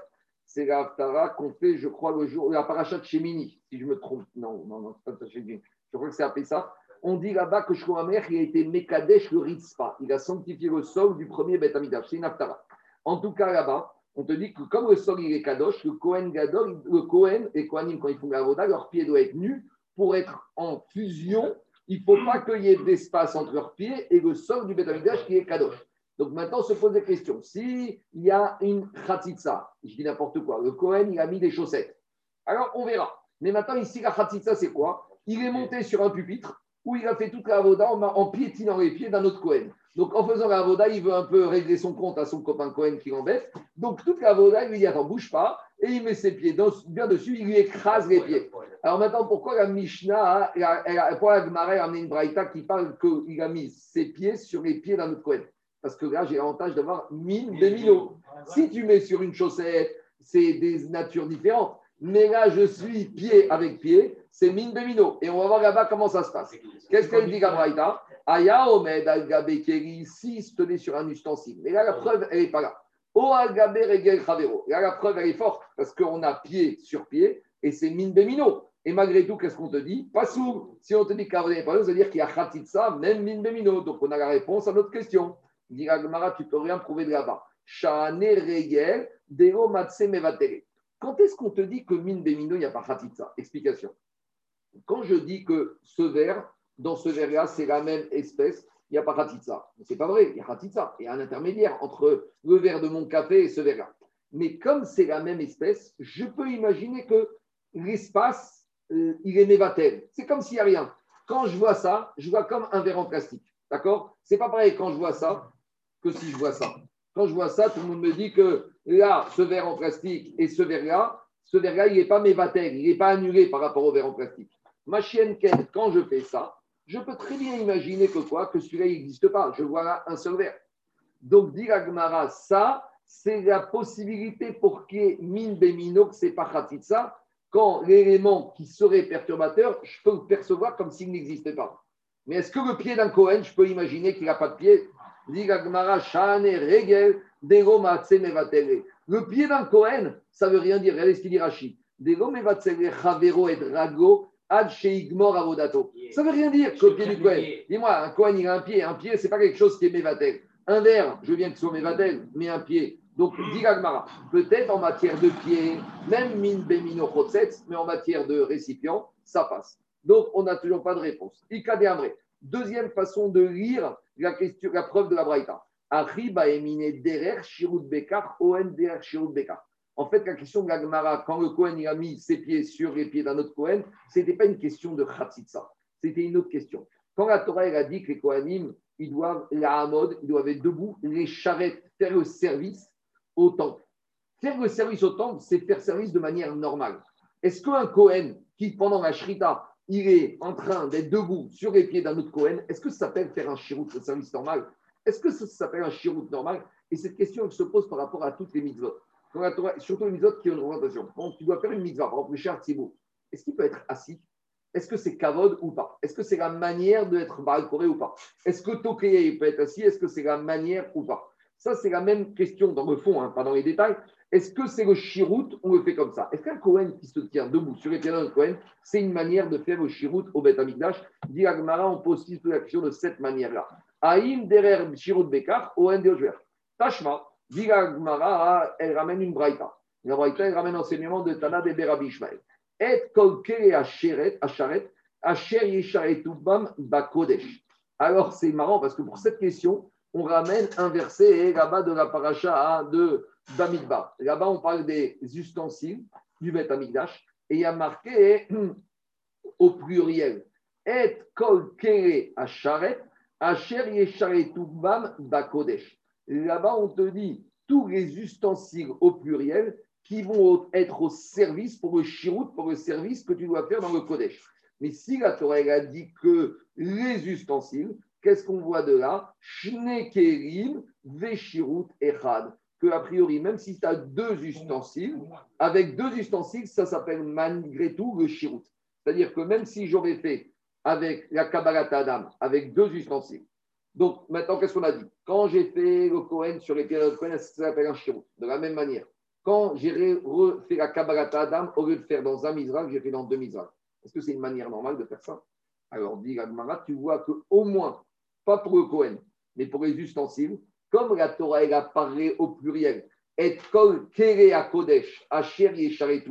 c'est la Haftara qu'on fait, je crois, le jour, la paracha de Shemini, si je me trompe. Non, non, non, c'est pas Shemini. Je crois que c'est appelé ça. On dit là-bas que Shlomer, il a été Mekadesh le Ritzpa. Il a sanctifié le sol du premier Beth Amidash. C'est une Haftara. En tout cas, là-bas, on te dit que comme le sol il est Kadosh, le Kohen Gadol, le Kohen et Kohanim, quand ils font la Voda, leurs pieds doivent être nus pour être en fusion. Il ne faut pas qu'il y ait d'espace entre leurs pieds et le sol du Beth Amidash qui est Kadosh. Donc maintenant, on se pose des questions. S'il y a une khatitsa, je dis n'importe quoi, le Cohen, il a mis des chaussettes. Alors, on verra. Mais maintenant, ici, la khatitsa, c'est quoi? Il est monté sur un pupitre où il a fait toute la avoda en, piétinant les pieds d'un autre Cohen. Donc, en faisant la avoda, il veut un peu régler son compte à son copain Cohen qui l'embête. Donc, toute la avoda, il lui dit Attends, bouge pas. Et il met ses pieds bien dessus, il lui écrase les pieds. Alors maintenant, pourquoi la Mishnah, pourquoi la Gemara a amené une braïta qui parle qu'il a mis ses pieds sur les pieds d'un autre Cohen? Parce que là, j'ai l'avantage d'avoir mine de minot. Si tu mets sur une chaussette, c'est des natures différentes. Mais là, je suis pied avec pied, c'est mine de minot. Et on va voir là-bas comment ça se passe. Qu'est-ce qu'elle dit, Gabraïta Aya Omed al si se tenait sur un ustensile. Mais là, la preuve, elle n'est pas là. O al regel chavero. Là, la preuve, elle est forte parce qu'on a pied sur pied et c'est mine de. Et malgré tout, qu'est-ce qu'on te dit? Pas sourd. Si on te dit qu'il n'est pas ça veut dire qu'il y a khatitsa, même mine de. Donc, on a la réponse à notre question. Dit Agmara, tu peux rien prouver de là-bas. Quand est-ce qu'on te dit que mine Bemino, il n'y a pas Khatitsa? Explication. Quand je dis que ce verre, dans ce verre-là, c'est la même espèce, il n'y a pas Khatitsa. Ce n'est pas vrai, il y a Khatitsa. Il y a un intermédiaire entre le verre de mon café et ce verre-là. Mais comme c'est la même espèce, je peux imaginer que l'espace, euh, il est mévatel. C'est comme s'il n'y a rien. Quand je vois ça, je vois comme un verre en plastique. D'accord? C'est pas pareil quand je vois ça que si je vois ça. Quand je vois ça, tout le monde me dit que là, ce verre en plastique et ce verre-là, ce verre-là, il n'est pas mévatel, il n'est pas annulé par rapport au verre en plastique. Ma chienne, quand je fais ça, je peux très bien imaginer que quoi Que celui-là, il n'existe pas. Je vois là un seul verre. Donc, dit Agmara, ça, c'est la possibilité pour qu'il y ait mine bémino, que c'est pas ça, quand l'élément qui serait perturbateur, je peux le percevoir comme s'il n'existait pas. Mais est-ce que le pied d'un Cohen, je peux imaginer qu'il n'a pas de pied? Le pied d'un Cohen, ça ne veut rien dire. Regardez ce qu'il dit Rachid. Ça ne veut rien dire que le pied du Cohen. Dis-moi, un Cohen, il a un pied. Un pied, ce n'est pas quelque chose qui est mévatel. Un verre, je viens que ce soit mévatel, mais un pied. Donc, dit peut-être en matière de pied, même min bemino mais en matière de récipient, ça passe. Donc, on n'a toujours pas de réponse. Deuxième façon de lire la, question, la preuve de la Braïta. Arriba emine derer shirut bekar, on derer shirut bekar. En fait, la question de l'Agmara, quand le Kohen a mis ses pieds sur les pieds d'un autre Kohen, ce n'était pas une question de Khatsitsa, c'était une autre question. Quand la Torah a dit que les Kohanim, ils doivent, la Hamod, ils doivent être debout, les charrettes, faire le service au temple. Faire le service au temple, c'est faire service de manière normale. Est-ce qu'un Kohen qui, pendant la Shrita, il est en train d'être debout sur les pieds d'un autre Kohen, est-ce que ça s'appelle faire un shirout, le service normal? Est-ce que ça s'appelle un shirout normal? Et cette question, elle se pose par rapport à toutes les mitzvot surtout les mitzvot qui ont une représentation. Quand tu dois faire une mitzvah, par exemple, le est-ce qu'il peut être assis? Est-ce que c'est kavod ou pas? Est-ce que c'est la manière d'être balcoré ou pas? Est-ce que Tokeye peut être assis? Est-ce que c'est la manière ou pas? Ça, c'est la même question dans le fond, hein, pas dans les détails. Est-ce que c'est le shirout On le fait comme ça? Est-ce qu'un Kohen qui se tient debout sur les pieds d'un Kohen, c'est une manière de faire le shirout au Beth Amikdash Dit on pose aussi la question de cette manière-là. Aïm derer shirout bekar, oen de Tashma, Gmara, elle ramène une braïta. La braïta, elle ramène l'enseignement de Tana de Berabi Ishmael. Et kolke asharet, asharet, asher yesharetubam bakodesh. Alors, c'est marrant parce que pour cette question, on ramène un verset là-bas de la paracha de Bamidbar. Là-bas, on parle des ustensiles du Beth Amigdash et il y a marqué au pluriel Et kol kere asharet, asher yesharetubam bakodesh. Là-bas, on te dit tous les ustensiles au pluriel qui vont être au service pour le chirout, pour le service que tu dois faire dans le Kodesh. Mais si la Torah a dit que les ustensiles, qu'est-ce qu'on voit de là? Shnekerim, Veshirut, Echad. Que a priori, même si tu as deux ustensiles, avec deux ustensiles, ça s'appelle malgré tout le chirout. C'est-à-dire que même si j'aurais fait avec la Kabbalah Adam, avec deux ustensiles, donc, maintenant, qu'est-ce qu'on a dit? Quand j'ai fait le Cohen sur les pieds de Cohen, ça s'appelle un chirou. De la même manière, quand j'ai refait la Kabbalah Adam, au lieu de faire dans un Mizrach, j'ai fait dans deux Mizrach. Est-ce que c'est une manière normale de faire ça? Alors, dit Agmara, tu vois qu'au moins, pas pour le Cohen, mais pour les ustensiles, comme la Torah elle a parlé au pluriel, et kol kere a kodesh, asher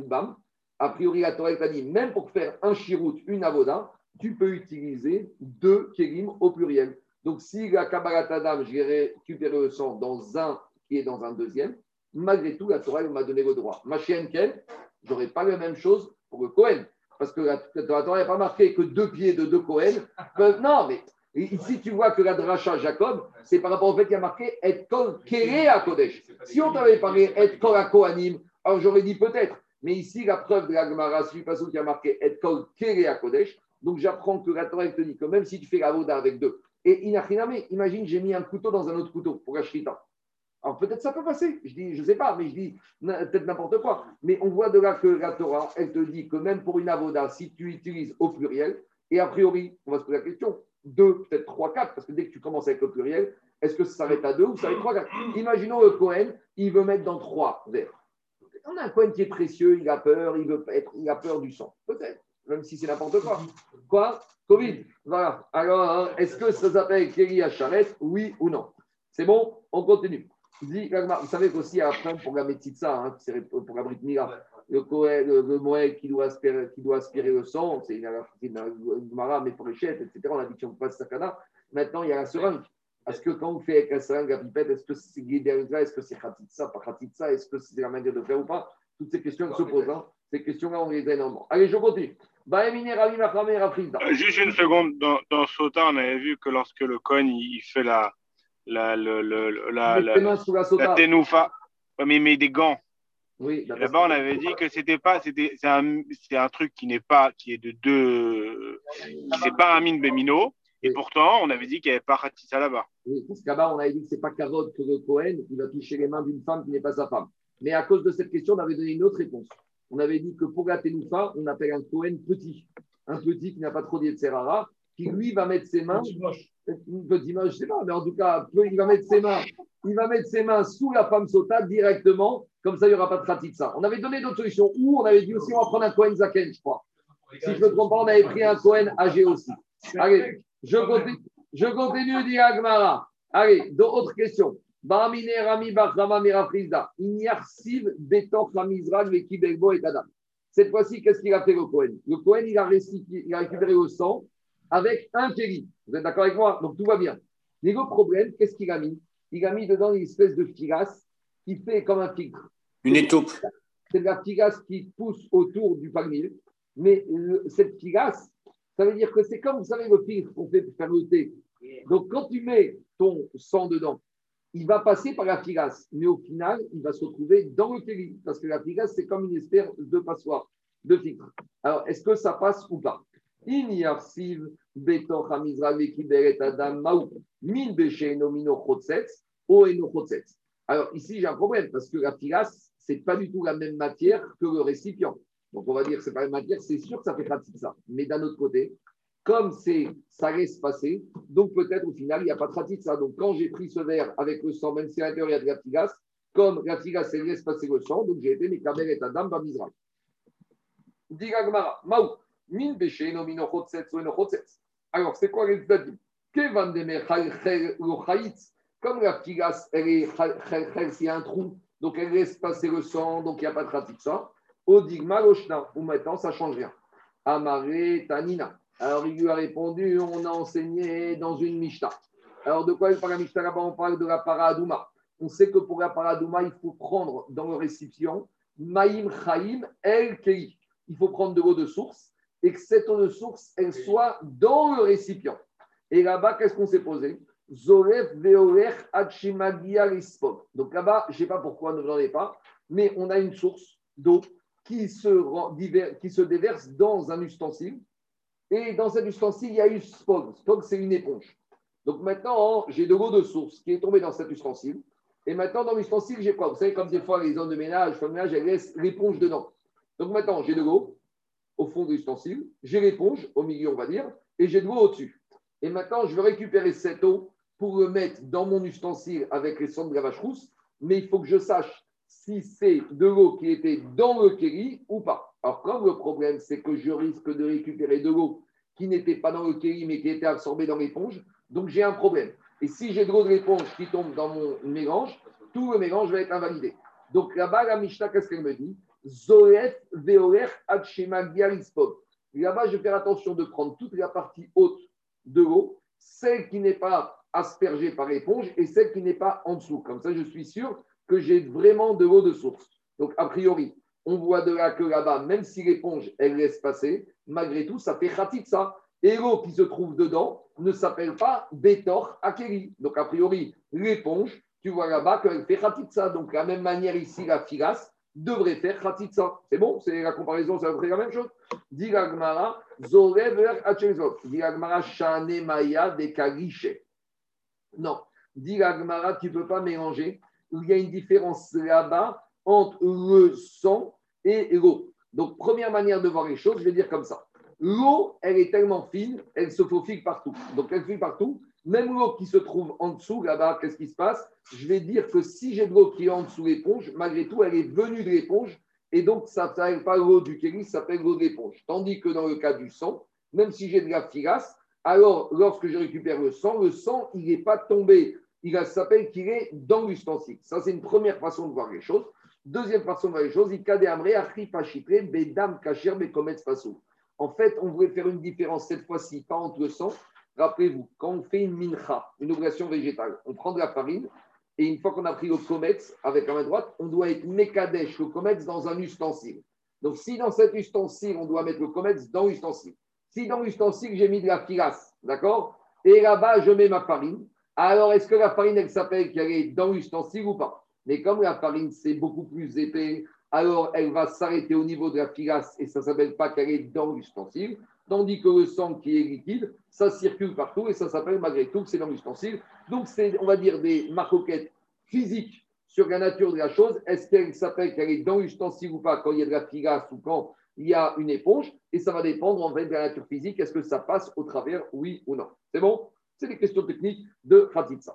bam, a priori la Torah a dit, même pour faire un shirout, une avoda, tu peux utiliser deux kerim au pluriel. Donc, si la Kabbalah Adam, j'ai récupéré le sang dans un qui est dans un deuxième, malgré tout, la Torah m'a donné le droit. Ma chienne, Ken, je n'aurais pas la même chose pour le Cohen. Parce que la, Torah n'a pas marqué que deux pieds de deux Cohen peuvent. Non, mais ici, tu vois que la dracha Jacob, c'est par rapport au fait qu'il y a marqué Et kol kere à Kodesh. Si on t'avait parlé Et kol à Kohanim, alors j'aurais dit peut-être. Mais ici, la preuve de la Gemara, c'est façon qui a marqué Et kol kere à Kodesh. Donc j'apprends que la Torah te dit que même si tu fais la Voda avec deux, et inachiname, imagine, j'ai mis un couteau dans un autre couteau pour la Alors peut-être ça peut passer. Je dis, je sais pas, mais je dis peut-être n'importe quoi. Mais on voit de là que la Torah, elle te dit que même pour une avoda, si tu utilises au pluriel, et a priori, on va se poser la question, deux, peut-être trois, quatre, parce que dès que tu commences avec le pluriel, est-ce que ça s'arrête à deux ou ça s'arrête à trois, quatre? Imaginons le Cohen, il veut mettre dans trois verres. On a un Cohen qui est précieux, il a peur, il, veut être, il a peur du sang. Peut-être même si c'est n'importe quoi. Quoi? Covid. Voilà. Alors, hein, est-ce que ça s'appelle Kéli à charrette Oui ou non? C'est bon? On continue. vous savez qu'aussi, après, pour la métitza, hein, pour la brite le, le, le aspirer, qui doit aspirer le sang, c'est une mara, mais pour les chefs, etc. On a dit qu'on ne pas sakana. Maintenant, il y a la seringue. Est-ce que quand on fait avec la seringue, la pipette, est-ce que c'est est-ce que c'est khatitsa, pas khatitsa, est-ce que c'est la manière de faire ou pas? Toutes ces questions se posent. Hein. Ces questions-là, on les a énormément. Allez, je continue. Euh, juste une seconde, dans, dans Sota, on avait vu que lorsque le Cohen il fait la, la, la, la, la, ténoufa, mais il met des gants. Oui, Là-bas, on avait dit que c'était pas, c'était, c'est un, c'est un truc qui n'est pas, qui est de deux, c'est pas un mine bémino. Et pourtant, on avait dit qu'il n'y avait pas Khatissa là-bas. Oui, parce qu'à-bas, on avait dit que ce n'est pas Kavod que le Cohen, il va toucher les mains d'une femme qui n'est pas sa femme. Mais à cause de cette question, on avait donné une autre réponse on avait dit que pour la Ténoufa, on appelle un Cohen petit, un petit qui n'a pas trop d'Yetzerara, qui lui va mettre ses mains. Une petite main, je ne sais pas, mais en tout cas, il va mettre ses mains, il va mettre ses mains sous la femme sota directement, comme ça, il n'y aura pas de ça. On avait donné d'autres solutions. Ou on avait dit aussi, on va prendre un Cohen Zaken, je crois. Si je ne me trompe pas, on avait pris un Cohen âgé aussi. Allez, je continue, je continue dit Agmara. Allez, d'autres questions. Cette fois-ci, qu'est-ce qu'il a fait le Cohen Le Cohen, il a, récupéré le sang avec un kéli. Vous êtes d'accord avec moi? Donc tout va bien. Mais le problème, qu'est-ce qu'il a mis? Il a mis dedans une espèce de filasse qui fait comme un filtre. Une étoupe. C'est de la filasse qui pousse autour du palmier. Mais cette filasse, ça veut dire que c'est comme, vous savez, le filtre qu'on fait pour faire le thé. Donc quand tu mets ton sang dedans, il va passer par la filasse, mais au final, il va se retrouver dans le kéli, parce que la filasse, c'est comme une espèce de passoire, de filtre. Alors, est-ce que ça passe ou pas? Alors ici, j'ai un problème parce que la filasse, ce n'est pas du tout la même matière que le récipient. Donc on va dire que ce n'est pas la même matière, c'est sûr que ça fait pratique ça. Mais d'un autre côté, comme c'est, ça reste passer, donc peut-être au final, il n'y a pas de ça. Donc quand j'ai pris ce verre avec le sang, même si à l'intérieur il y a de la tigasse, comme la tigasse, elle laisse passer le sang, donc j'ai été Mekaber et Adam Bamizra. Digagmara, Maou, Min Beshe, no Mino Chotsetz, no Chotsetz. Alors, c'est quoi les dadim Kevan Demer comme la tigasse, elle est s'il y a un trou, donc elle laisse passer le sang, donc il n'y a pas de ça. Odigma Loshna, ou maintenant ça change rien. Amare Tanina. Alors il lui a répondu on a enseigné dans une Mishnah. Alors de quoi il parle la Mishnah là-bas? On parle de la paradouma. On sait que pour la paradouma, il faut prendre dans le récipient Maïm Chaim El Kei. Il faut prendre de l'eau de source et que cette eau de source, elle soit dans le récipient. Et là-bas, qu'est-ce qu'on s'est posé? Zolef Veolech Donc là-bas, je ne sais pas pourquoi, ne vous en pas, mais on a une source d'eau qui se, qui se déverse dans un ustensile et dans cet ustensile, il y a eu spog. Spog, c'est une éponge. Donc maintenant, j'ai de l'eau de source qui est tombée dans cet ustensile. Et maintenant, dans l'ustensile, j'ai quoi? Vous savez, comme des fois, les zones de ménage, de ménage, elles laissent l'éponge dedans. Donc maintenant, j'ai de l'eau au fond de l'ustensile, j'ai l'éponge au milieu, on va dire, et j'ai de l'eau au-dessus. Et maintenant, je veux récupérer cette eau pour le mettre dans mon ustensile avec les cendres de la vache rousse, mais il faut que je sache si c'est de l'eau qui était dans le kéli ou pas. Alors, comme le problème, c'est que je risque de récupérer de l'eau qui n'était pas dans le kéli, mais qui était absorbée dans l'éponge, donc j'ai un problème. Et si j'ai de l'eau de l'éponge qui tombe dans mon mélange, tout le mélange va être invalidé. Donc là-bas, la Mishnah, qu'est-ce qu'elle me dit? Zoet veoler Là-bas, je vais faire attention de prendre toute la partie haute de l'eau, celle qui n'est pas aspergée par l'éponge et celle qui n'est pas en dessous. Comme ça, je suis sûr que j'ai vraiment de l'eau de source. Donc, a priori, on voit de là que là-bas, même si l'éponge, elle laisse passer, malgré tout, ça fait ça. Et l'eau qui se trouve dedans ne s'appelle pas Betor Akeri. Donc, a priori, l'éponge, tu vois là-bas qu'elle fait ça. Donc, de la même manière, ici, la filasse devrait faire ça. C'est bon? C'est la comparaison, c'est à peu près la même chose? Dit Zorever Achezot. Dit Shane Maya de Non. Dit tu ne peux pas mélanger. Il y a une différence là-bas entre le sang et l'eau. Donc, première manière de voir les choses, je vais dire comme ça. L'eau, elle est tellement fine, elle se faufile partout. Donc, elle faufile partout. Même l'eau qui se trouve en dessous, là-bas, qu'est-ce qui se passe? Je vais dire que si j'ai de l'eau qui est en dessous l'éponge, malgré tout, elle est venue de l'éponge. Et donc, ça ne s'appelle pas l'eau du kéli, ça s'appelle l'eau de l'éponge. Tandis que dans le cas du sang, même si j'ai de la filasse, alors lorsque je récupère le sang, le sang, il n'est pas tombé il s'appelle qu'il est dans l'ustensile. Ça, c'est une première façon de voir les choses. Deuxième façon de voir les choses, bedam kacher En fait, on voulait faire une différence cette fois-ci, pas entre le sang. Rappelez-vous, quand on fait une mincha, une obligation végétale, on prend de la farine et une fois qu'on a pris le comex avec la main droite, on doit être mekadesh, le comex, dans un ustensile. Donc, si dans cet ustensile, on doit mettre le comex dans l'ustensile. Si dans l'ustensile, j'ai mis de la filasse, d'accord? Et là-bas, je mets ma farine. Alors, est-ce que la farine, elle s'appelle qu'elle est dans l'ustensile ou pas? Mais comme la farine, c'est beaucoup plus épais, alors elle va s'arrêter au niveau de la filasse et ça ne s'appelle pas qu'elle est dans l'ustensile. Tandis que le sang qui est liquide, ça circule partout et ça s'appelle malgré tout que c'est dans l'ustensile. Donc, c'est, on va dire, des marcoquettes physiques sur la nature de la chose. Est-ce qu'elle s'appelle qu'elle est dans l'ustensile ou pas quand il y a de la filasse ou quand il y a une éponge? Et ça va dépendre en fait de la nature physique. Est-ce que ça passe au travers, oui ou non? C'est bon? C'est des questions techniques de Khatitsa.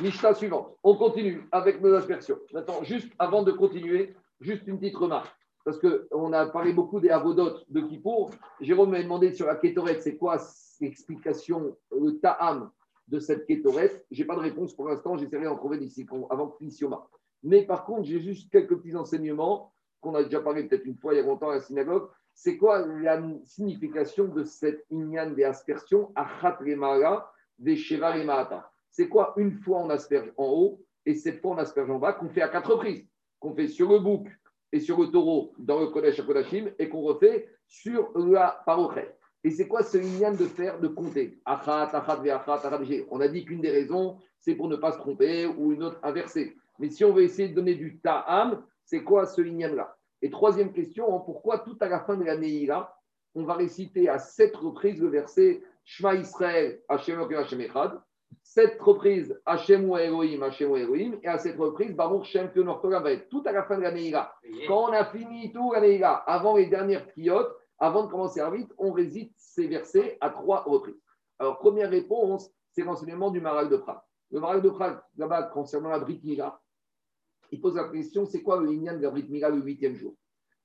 Mishnah suivante. On continue avec nos aspersions. Maintenant, juste avant de continuer, juste une petite remarque. Parce qu'on a parlé beaucoup des avodotes de Kippour. Jérôme m'a demandé sur la kétorette, c'est quoi l'explication, le ta'am de cette kétorette Je n'ai pas de réponse pour l'instant, j'essaierai d'en trouver d'ici avant Clisioma. Mais par contre, j'ai juste quelques petits enseignements qu'on a déjà parlé peut-être une fois il y a longtemps à la synagogue. C'est quoi la signification de cette inyan des aspersions achat des sheva C'est quoi une fois on asperge en haut et cette fois on asperge en bas qu'on fait à quatre reprises, qu'on fait sur le bouc et sur le taureau dans le Kodesh Kodashim et qu'on refait sur la parochet. Et c'est quoi ce lien de faire, de compter? On a dit qu'une des raisons, c'est pour ne pas se tromper ou une autre inversée. Mais si on veut essayer de donner du ta'am, c'est quoi ce lien-là? Et troisième question, hein, pourquoi tout à la fin de la là on va réciter à sept reprises le verset Shema Israël, Hashem Hashem Echad Sept reprises Hashem ou Elohim, Hashem ou Elohim, et à cette reprise, Baruch Shem va être tout à la fin de la Quand on a fini tout la avant les dernières priotes, avant de commencer à vite, on résite ces versets à trois reprises. Alors, première réponse, c'est l'enseignement du Maral de Prague. Le Maral de Prague, là-bas, concernant la Brit Mila, il pose la question c'est quoi le lignan de la Brit Mila le huitième jour?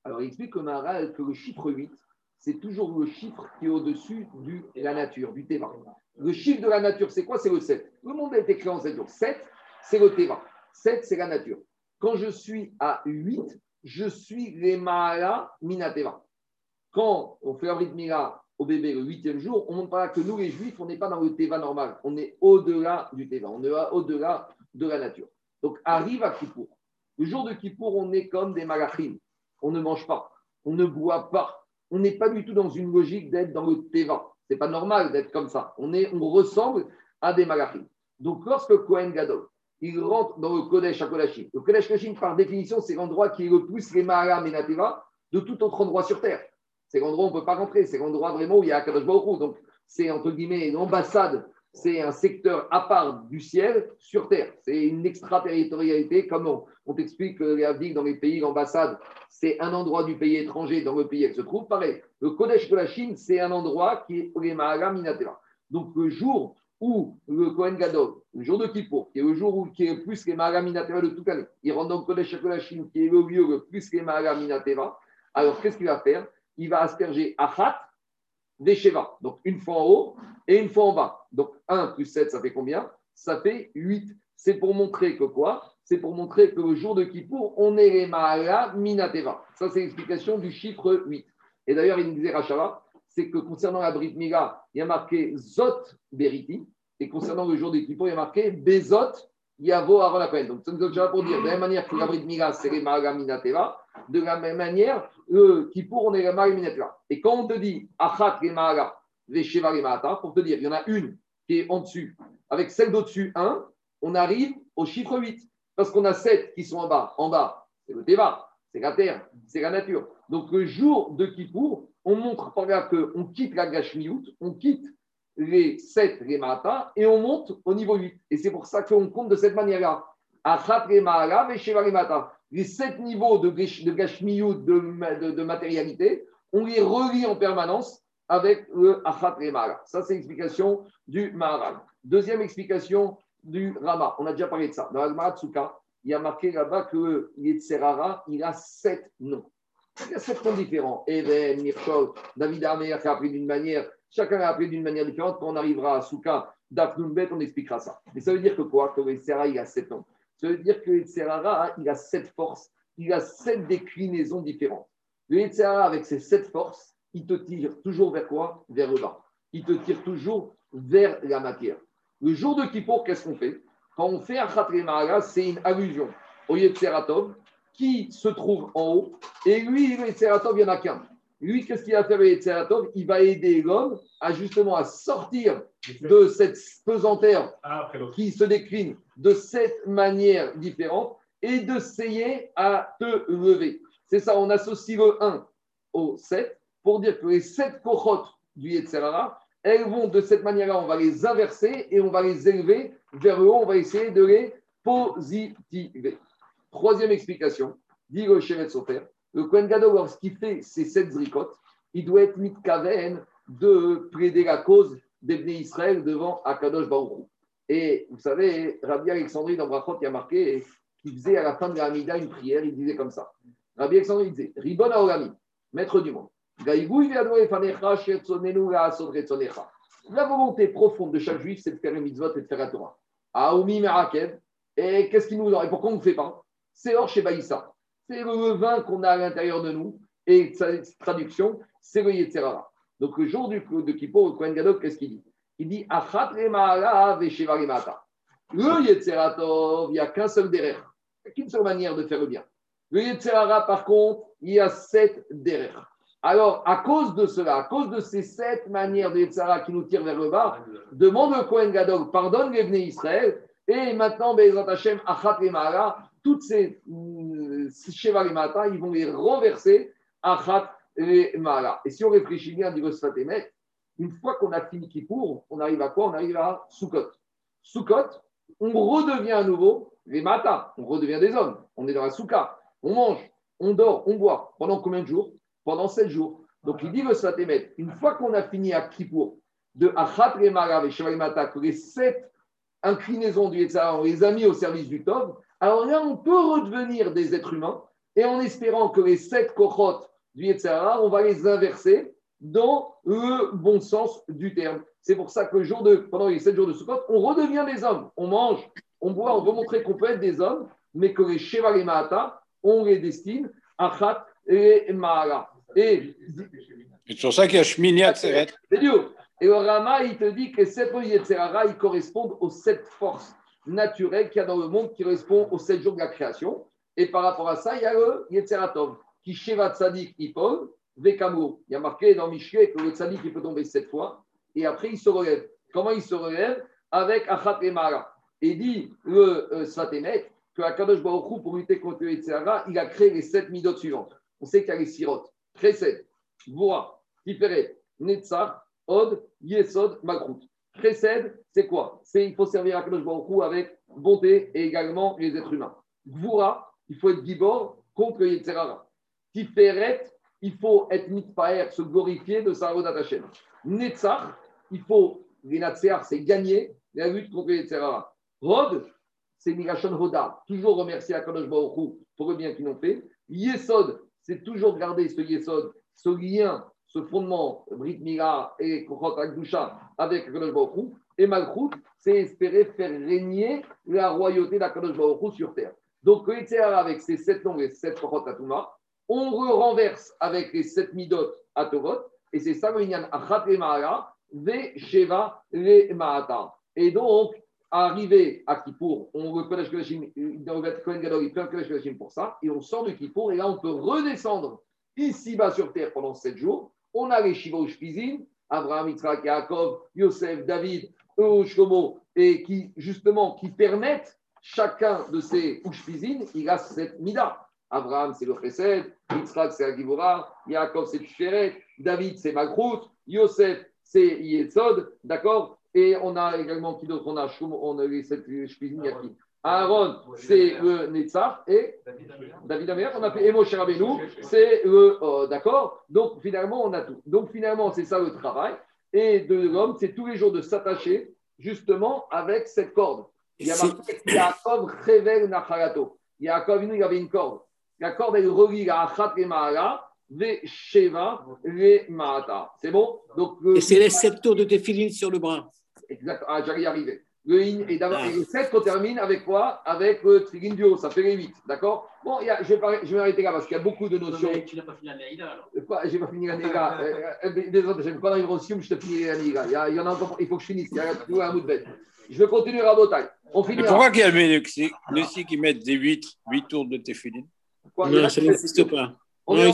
Alors, il explique que Maral, que le chiffre 8, c'est toujours le chiffre qui est au-dessus de la nature, du Teva. Le chiffre de la nature, c'est quoi? C'est le 7. Le monde a été créé en 7 jours. 7, c'est le Teva. 7, c'est la nature. Quand je suis à 8, je suis les Maala Minateva. Quand on fait un Mila au bébé le huitième jour, on montre pas que nous, les juifs, on n'est pas dans le Teva normal. On est au-delà du Teva. On est au-delà de la nature. Donc, arrive à Kippour. Le jour de Kippour, on est comme des malachim. On ne mange pas. On ne boit pas. On n'est pas du tout dans une logique d'être dans le Teva. Ce n'est pas normal d'être comme ça. On, est, on ressemble à des malachim. Donc, lorsque Kohen Gadol, il rentre dans le Kodesh Kodashim. Le Kodesh Kodashim, par définition, c'est l'endroit qui est le plus les Maharam et de tout autre endroit sur Terre. C'est l'endroit où on ne peut pas rentrer. C'est l'endroit vraiment où il y a Akadosh Baruch Donc, c'est entre guillemets l'ambassade. C'est un secteur à part du ciel sur terre. C'est une extraterritorialité. Comme on, t'explique que les dans les pays, l'ambassade, c'est un endroit du pays étranger dans le pays où elle se trouve. Pareil, le Kodesh de la Chine, c'est un endroit qui est les Minatera. Donc, le jour où le Kohen Gadol, le jour de Kippour, qui est le jour où qui est le plus les Minatera de toute l'année, il rentre dans le Kodesh de la Chine, qui est le lieu le plus les Minatera, alors qu'est-ce qu'il va faire? Il va asperger Achat des Sheva. Donc une fois en haut et une fois en bas. Donc 1 plus 7, ça fait combien? Ça fait 8. C'est pour montrer que quoi? C'est pour montrer que le jour de Kippour, on est les Mahala Minateva. Ça, c'est l'explication du chiffre 8. Et d'ailleurs, il nous disait Rachava, c'est que concernant la Brit Mila, il y a marqué Zot Beriti. Et concernant le jour de Kippour, il y a marqué Bezot Yavo Aaron Donc, ça nous déjà pour dire, de la même manière que la Brit Mila, c'est les Mahala Minateva, de la même manière, euh, qui pour on est la Et quand on te dit Achat Gemara, Vesheva pour te dire, il y en a une qui est en dessus, avec celle d'au-dessus 1, on arrive au chiffre 8. Parce qu'on a 7 qui sont en bas. En bas, c'est le Teva, c'est la terre, c'est la nature. Donc le jour de Kippour, on montre par là qu'on quitte la Gashmiout, on quitte les 7 les et on monte au niveau 8. Et c'est pour ça qu'on compte de cette manière-là. Achat Gemara, Vesheva les sept niveaux de, de de, de, matérialité, on les relie en permanence avec le Achat Remara. Ça, c'est l'explication du Maharal. Deuxième explication du Rama. On a déjà parlé de ça. Dans la Tsuka, il y a marqué là-bas que Yetzerara, il a sept noms. Il y a sept noms différents. Even, Mirchol, David Amer qui a appris d'une manière, chacun a appris d'une manière différente. Quand on arrivera à Souka, Dafnunbet, on expliquera ça. Mais ça veut dire que quoi? Que le il a 7 ans. Ça veut dire que le il a 7 forces, il a 7 déclinaisons différentes. Le avec ses 7 forces, il te tire toujours vers quoi? Vers le bas. Il te tire toujours vers la matière. Le jour de Kippour, qu'est-ce qu'on fait? Quand on fait un Khatremara, c'est une allusion au Yetzeratov qui se trouve en haut. Et lui, le Yetzeratov, il n'y en a qu'un. Lui, qu'est-ce qu'il va faire, le Yetzeratov Il va aider l'homme à justement à sortir de cette pesanteur ah, qui se décline de cette manière différente et d'essayer à te lever. C'est ça, on associe le 1 au 7 pour dire que les 7 cochotes du Yetzerara, elles vont de cette manière-là, on va les inverser et on va les élever vers le haut, on va essayer de les positiver. Troisième explication, dit le Shevet Sofer, le Kohen Gadol, lorsqu'il fait ces sept zrikotes, il doit être mis de de plaider la cause d'Ebné Israël devant Akadosh Baruch Et vous savez, Rabbi Alexandrie dans Brachot, il a marqué qu'il faisait à la fin de la Hamida une prière, il disait comme ça. Rabbi Alexandrie disait Ribon Aorami, maître du monde. La volonté profonde de chaque juif, c'est de faire une mitzvot et de faire la Torah. Aoumi Merakev. Et qu'est-ce qu'il nous Et pourquoi on ne fait pas? C'est Or chez Baïssa. C'est le vin qu'on a à l'intérieur de nous. Et sa traduction, c'est le Yetzerara. Donc le jour du, de Kippour, le Kohen Gadol, qu'est-ce qu'il dit? Il dit Achat Le Yetzeratov, il n'y a qu'un seul derrière. Il n'y a qu'une seule manière de faire le bien. Le Yetzerara, par contre, il y a sept derrière. Alors, à cause de cela, à cause de ces sept manières de Yetzara qui nous tirent vers le bas, demande au Kohen Gadol, pardonne les venus Israël, et maintenant, Bezat Hashem, Achat et toutes ces euh, Shevarimata, ils vont les renverser, Achat et Et si on réfléchit bien, dit le une fois qu'on a fini Kippour, on arrive à quoi? On arrive à Sukkot. Sukkot, on redevient à nouveau les Mata, on redevient des hommes, on est dans la Souka, on mange, on dort, on boit. Pendant combien de jours? Pendant sept jours. Donc il dit le Svatémet, une fois qu'on a fini à Kippour, de Achat Remarav et que les sept inclinaisons du Yetzara, on les a mis au service du Tov, alors là, on peut redevenir des êtres humains et en espérant que les sept kochot du Yetzara, on va les inverser dans le bon sens du terme. C'est pour ça que le jour de, pendant les sept jours de Sukkot, on redevient des hommes. On mange, on boit, on veut montrer qu'on peut être des hommes, mais que les Sheva et on les destine à Khat et Mahara. Et c'est pour ça qu'il y a Shmini C'est Et le Rama, il te dit que ces Yetzerara, ils correspondent aux sept forces naturelles qu'il y a dans le monde qui correspondent aux sept jours de la création. Et par rapport à ça, il y a le Yetzeratov, qui Sheva Tzadik Ipol, Vekamur. Il y a marqué dans Michelet que le Tzadik, il peut tomber sept fois, et après, il se relève. Comment il se relève? Avec Achat et Mara. Et dit le euh, que Akadosh Baruch pour lutter contre le il a créé les sept midotes suivantes. On sait qu'il y a les sirotes. Chesed, Voura, Tiferet, Netzach, Od, Yesod, Makrout. Chesed, c'est quoi? C'est il faut servir à Kadosh avec bonté et également les êtres humains. Gvoura, il faut être gibor contre Yetzerara. Tiferet, il faut être mitpaer, se glorifier de sa Hashem. Netzach, il faut, les c'est gagner la lutte contre Yetzerara. Rod, c'est Migashon Hoda, toujours remercier à Kadosh pour le bien qu'ils ont fait. Yesod, c'est toujours garder ce ce lien, ce fondement Brit Mila et Kochot Akdusha avec Kadosh Baruch Et Malchut, c'est espérer faire régner la royauté d'Akadosh Baruch sur terre. Donc, avec ses sept noms et sept Kochot Atuma, on renverse avec les sept midot Atovot, et c'est ça le Achat et Ve Sheva le Maata. Et donc, arrivé à Kippour, on dans le Kohen pour ça, et on sort de Kippour, et là on peut redescendre ici-bas sur terre pendant sept jours. On a les Shiva Ushpizim, Abraham, Yitzhak, Yaakov, Yosef, David, Shlomo, et qui justement qui permettent chacun de ces Ushpizim, il a cette Mida. Abraham, c'est le Chesed, Yitzhak, c'est Agivora, Yaakov, c'est Tiferet, David, c'est Malchut, Yosef, c'est Yesod, d'accord? Et on a également qui d'autre? On a on a les sept qui? Aaron, c'est le Netzach et David Amir. On a fait Emo Rabbeinu, c'est le. Euh, d'accord Donc finalement, on a tout. Donc finalement, c'est ça le travail. Et de l'homme, c'est tous les jours de s'attacher justement avec cette corde. Il y a marqué Yaakov Revel Nachalato. Yaakov, il y avait une corde. La corde, elle relie la Achat et Mahala les Sheva, les Maata. C'est bon? Donc, Et c'est les sept tours de défiline sur le bras. Exact. Ah, j'allais y arriver. Le in et, ah. le 7 qu'on termine avec quoi? Avec le trigin du haut, ça fait les 8. D'accord? Bon, y a, je, vais je vais m'arrêter là parce qu'il y a beaucoup de notions. Mais tu n'as pas fini la Neïda alors Je n'ai pas fini la Neïda. Désolé, je n'ai pas dans l'Hirosium, je te finis la Neïda. Il y, en a encore, il faut que je finisse. Il y a toujours un bout de bête. Je vais continuer à Botaille. On finit. Pourquoi qu'il y a le aussi qui mettent des 8, 8 tours de téfiline Non, ça n'existe pas. On verra,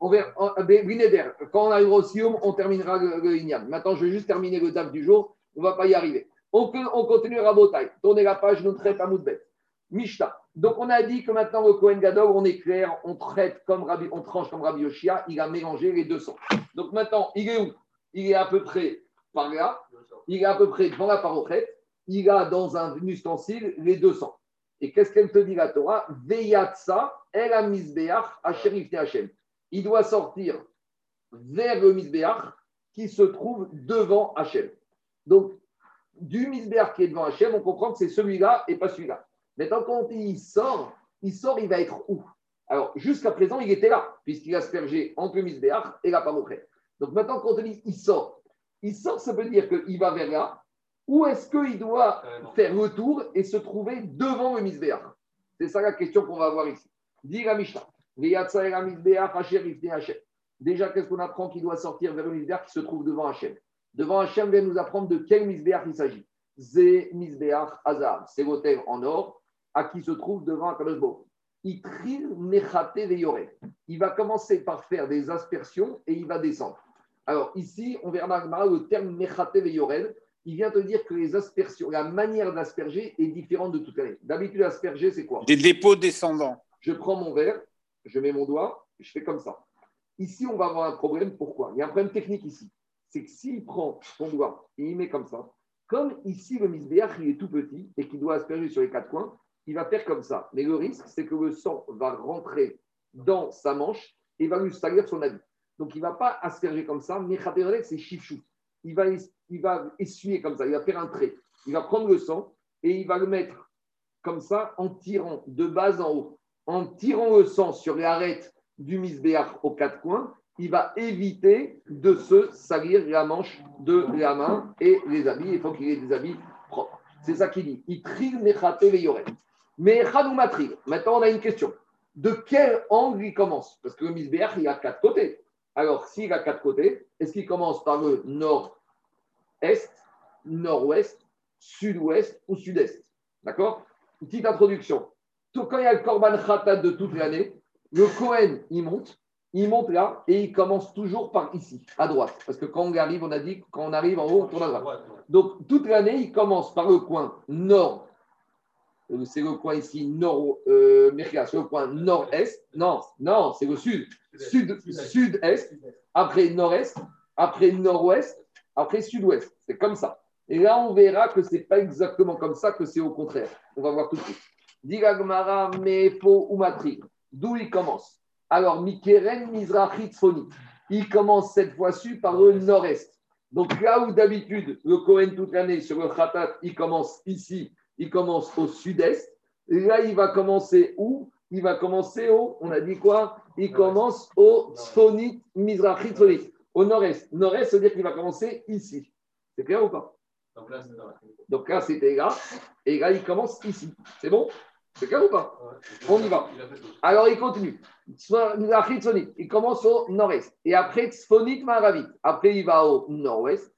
on verra, on verra, quand on arrivera au Sium, on terminera le, le Maintenant, je vais juste terminer le DAF du jour. On ne va pas y arriver. On, on continue Rabotai. Tournez la page, nous traite à Moudbet. Mishta. Donc, on a dit que maintenant, le Kohen Gadol, on est clair, on traite comme Rabbi, on tranche comme Rabbi Yoshia, il a mélangé les deux sangs. Donc, maintenant, il est où? Il est à peu près par là, il est à peu près devant la parochette, il a dans un ustensile les deux sangs. Et qu'est-ce qu'elle te dit la Torah? Veyatsa, el Hashem. Il doit sortir vers le misbeach qui se trouve devant Hachem. Donc, du misbeach qui est devant Hachem, on comprend que c'est celui-là et pas celui-là. Maintenant, quand il sort, il sort, il va être où? Alors, jusqu'à présent, il était là, puisqu'il a aspergé entre le misbeach et la parochette. Donc maintenant, quand on dit il sort, il sort, ça veut dire qu'il va vers là, ou est-ce qu'il doit faire le tour et se trouver devant le misbéach C'est ça la question qu'on va avoir ici. Dit la Mishnah. Déjà, qu'est-ce qu'on apprend qu'il doit sortir vers le misbéach qui se trouve devant Hachem Devant Hachem, vient nous apprendre de quel misbéach il s'agit. Zé misbéach azar. C'est l'hôtel en or à qui se trouve devant Akadosh Il va commencer par faire des aspersions et il va descendre. Alors ici, on verra le terme Mechate Veyorel il vient te dire que les aspersions, la manière d'asperger est différente de toute l'année. D'habitude, asperger, c'est quoi? Des dépôts descendants. Je prends mon verre, je mets mon doigt, je fais comme ça. Ici, on va avoir un problème. Pourquoi? Il y a un problème technique ici. C'est que s'il prend son doigt et il met comme ça, comme ici, le misbéach, il est tout petit et qu'il doit asperger sur les quatre coins, il va faire comme ça. Mais le risque, c'est que le sang va rentrer dans sa manche et va lui salir son habit. Donc, il ne va pas asperger comme ça. Mais c'est chifchou il va, il va essuyer comme ça, il va faire un trait. Il va prendre le sang et il va le mettre comme ça en tirant de bas en haut. En tirant le sang sur les arêtes du misbéach aux quatre coins, il va éviter de se salir la manche de la main et les habits. Il faut qu'il ait des habits propres. C'est ça qu'il dit. Il tril mechate Mais Maintenant, on a une question. De quel angle il commence? Parce que le misbéach, il a quatre côtés. Alors, s'il a quatre côtés, est-ce qu'il commence par le nord-est, nord-ouest, sud-ouest ou sud-est? D'accord? Petite introduction. Quand il y a le Korban Khatat de toute l'année, le Kohen, il monte, il monte là et il commence toujours par ici, à droite. Parce que quand on arrive, on a dit, quand on arrive en haut, on tourne à droite. Donc, toute l'année, il commence par le coin nord euh, c'est le coin ici nord, euh, c'est le coin nord-est. Non, non, c'est le sud. Sud, sud-est. Après nord-est. Après nord-ouest. Après sud-ouest. C'est comme ça. Et là, on verra que ce n'est pas exactement comme ça, que c'est au contraire. On va voir tout de suite. Mepo. D'où il commence Alors, Mikeren, Mizrahi, Tsfoni. Il commence cette fois-ci par le nord-est. Donc là où d'habitude, le Kohen toute l'année sur le Khatat, il commence ici il commence au sud-est. Là, il va commencer où? Il va commencer au, on a dit quoi? Il commence au Sfonit Mizrahi au nord-est. Nord-est, ça veut dire qu'il va commencer ici. C'est clair ou pas? Donc là, c'était là. Et là, il commence ici. C'est bon? C'est clair ou pas On y va. Alors, il continue. Il commence au nord-est. Et après, Sfonit Maravit. Après, il va au nord-ouest.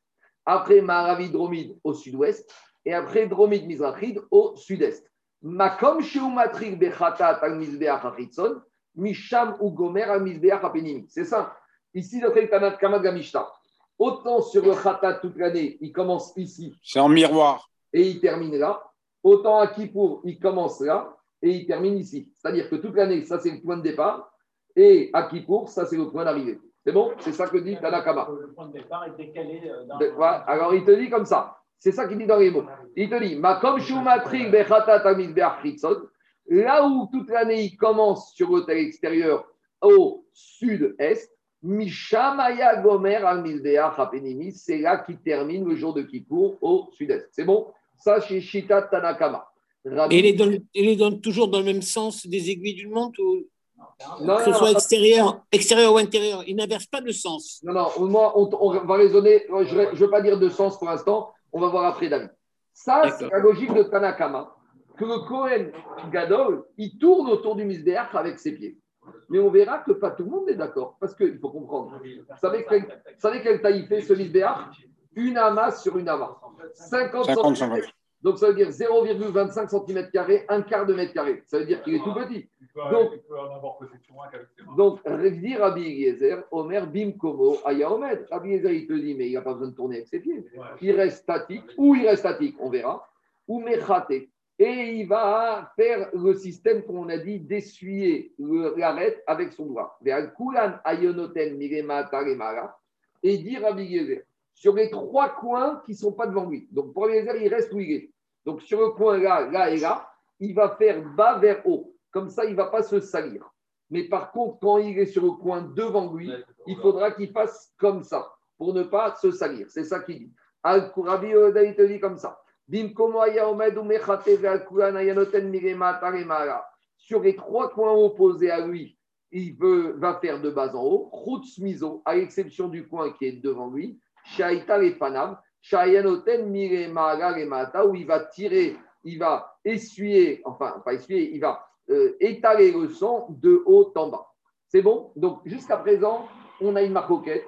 Après, Maravit Dromide au sud-ouest et après Dromid Mizrachid au sud-est. Makom Sheumatrik Bechatat al Mizbeach Achitzon, Misham ou Gomer al Mizbeach Apenimi. C'est ça. Ici, le Tanat Kamad Gamishta. Autant sur le Khatat toute l'année, il commence ici. C'est en miroir. Et il termine là. Autant à Kippour, il commence là et il termine ici. C'est-à-dire que toute l'année, ça c'est le point de départ. Et à Kippour, ça c'est le point d'arrivée. C'est bon? C'est ça que dit Tanakama. Le point de départ est décalé. Euh, dans... Alors il te dit comme ça. C'est ça qu'il dit dans les mots. Il te dit, là où toute l'année il commence sur l'hôtel extérieur au sud-est, Mishamaya Gomer al c'est là qu'il termine le jour de Kippour au sud-est. C'est bon? Ça, chez Shita Tanakama. Et il est, dans, toujours dans le même sens des aiguilles d'une montre ou... Non, que ce soit extérieur, extérieur ou intérieur, il n'inverse pas de sens. Non, non, moi, on, va raisonner, je ne veux pas dire de sens pour l'instant, On va voir après David. Ça, c'est la logique de Tanakama, que le Kohen Gadol, il tourne autour du Misbéach avec ses pieds. Mais on verra que pas tout le monde est d'accord, parce qu'il faut comprendre. Vous savez, quelle, taille il fait ce Misbéach? Une amas sur une amas. 50, 50 cm. Donc ça veut dire 0,25 cm, un quart de mètre carré. Ça veut dire qu'il est tout petit. Donc, donc dire Rabbi Eliezer, Omer Bim Komo Aya Omed. Rabbi Eliezer, il te dit, mais il n'a pas besoin de tourner avec ses pieds. Il reste statique, ou il reste statique, on verra, ou Mechate. Et il va faire le système qu'on a dit d'essuyer l'arête avec son doigt. Et dire Rabbi Eliezer, sur les trois coins qui ne sont pas devant lui. Donc pour Eliezer, il reste où il est. Donc sur le coin là, là et là, il va faire bas vers haut. Comme ça, il ne va pas se salir. Mais par contre, quand il est sur le coin devant lui, il faudra qu'il fasse comme ça pour ne pas se salir. C'est ça qu'il dit. Al-Kurabi il te dit comme ça. Sur les trois coins opposés à lui, il veut, va faire de bas en haut, Miso, à l'exception du coin qui est devant lui, Shaita et Panam, Mata, où il va tirer, il va essuyer, enfin, pas essuyer, il va euh, étaler le sang de haut en bas. C'est bon? Donc, jusqu'à présent, on a une marcoquette.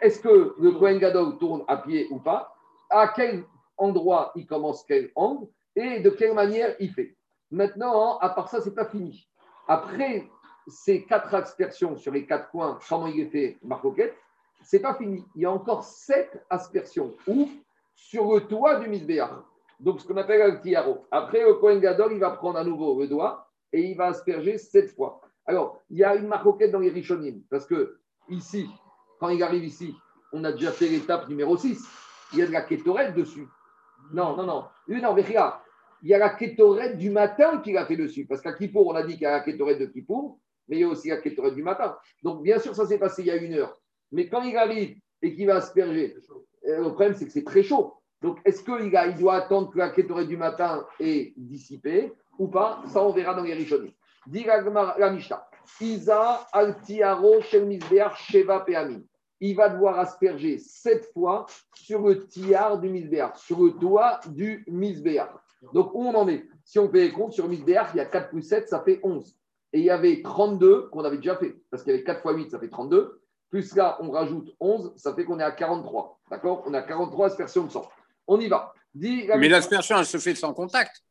Est-ce que le Kohen tourne à pied ou pas? À quel endroit il commence quel angle? Et de quelle manière il fait? Maintenant, à part ça, c'est pas fini. Après ces quatre aspersions sur les quatre coins, comment il fait marcoquette c'est pas fini. Il y a encore sept aspersions. Où Sur le toit du misbéach. Donc, ce qu'on appelle un tiaro. Après, le Kohen Gadol, il va prendre à nouveau le doigt et il va asperger sept fois. Alors, il y a une maroquette dans les Rishonim. Parce que ici, quand il arrive ici, on a déjà fait l'étape numéro 6. Il y a de la kétorette dessus. Non, non, non. Non, mais Il y a la kétorette du matin qu'il a fait dessus. Parce qu'à Kippour, on a dit qu'il y a la kétorette de Kippour, mais il y a aussi la kétorette du matin. Donc, bien sûr, ça s'est passé il y a une heure. Mais quand il arrive et qu'il va asperger, euh, le problème, c'est que c'est très chaud. Donc, est-ce qu'il il doit attendre que la kétorette du matin est dissipée ou pas? Ça, on verra dans les Rishonim. Dit la Mishnah. Isa altiaro sheva peamin. Il va devoir asperger sept fois sur le tiar du misbéar, sur le toit du misbéar. Donc, où on en est? Si on fait les comptes sur misbéar, il y a 4 plus 7, ça fait 11. Et il y avait 32 qu'on avait déjà fait, parce qu'il y avait 4 fois 8, ça fait 32. Plus là, on rajoute 11, ça fait qu'on est à 43. D'accord? On a 43 aspersions de sang. On y va. mais l'aspersion, elle se fait sans contact.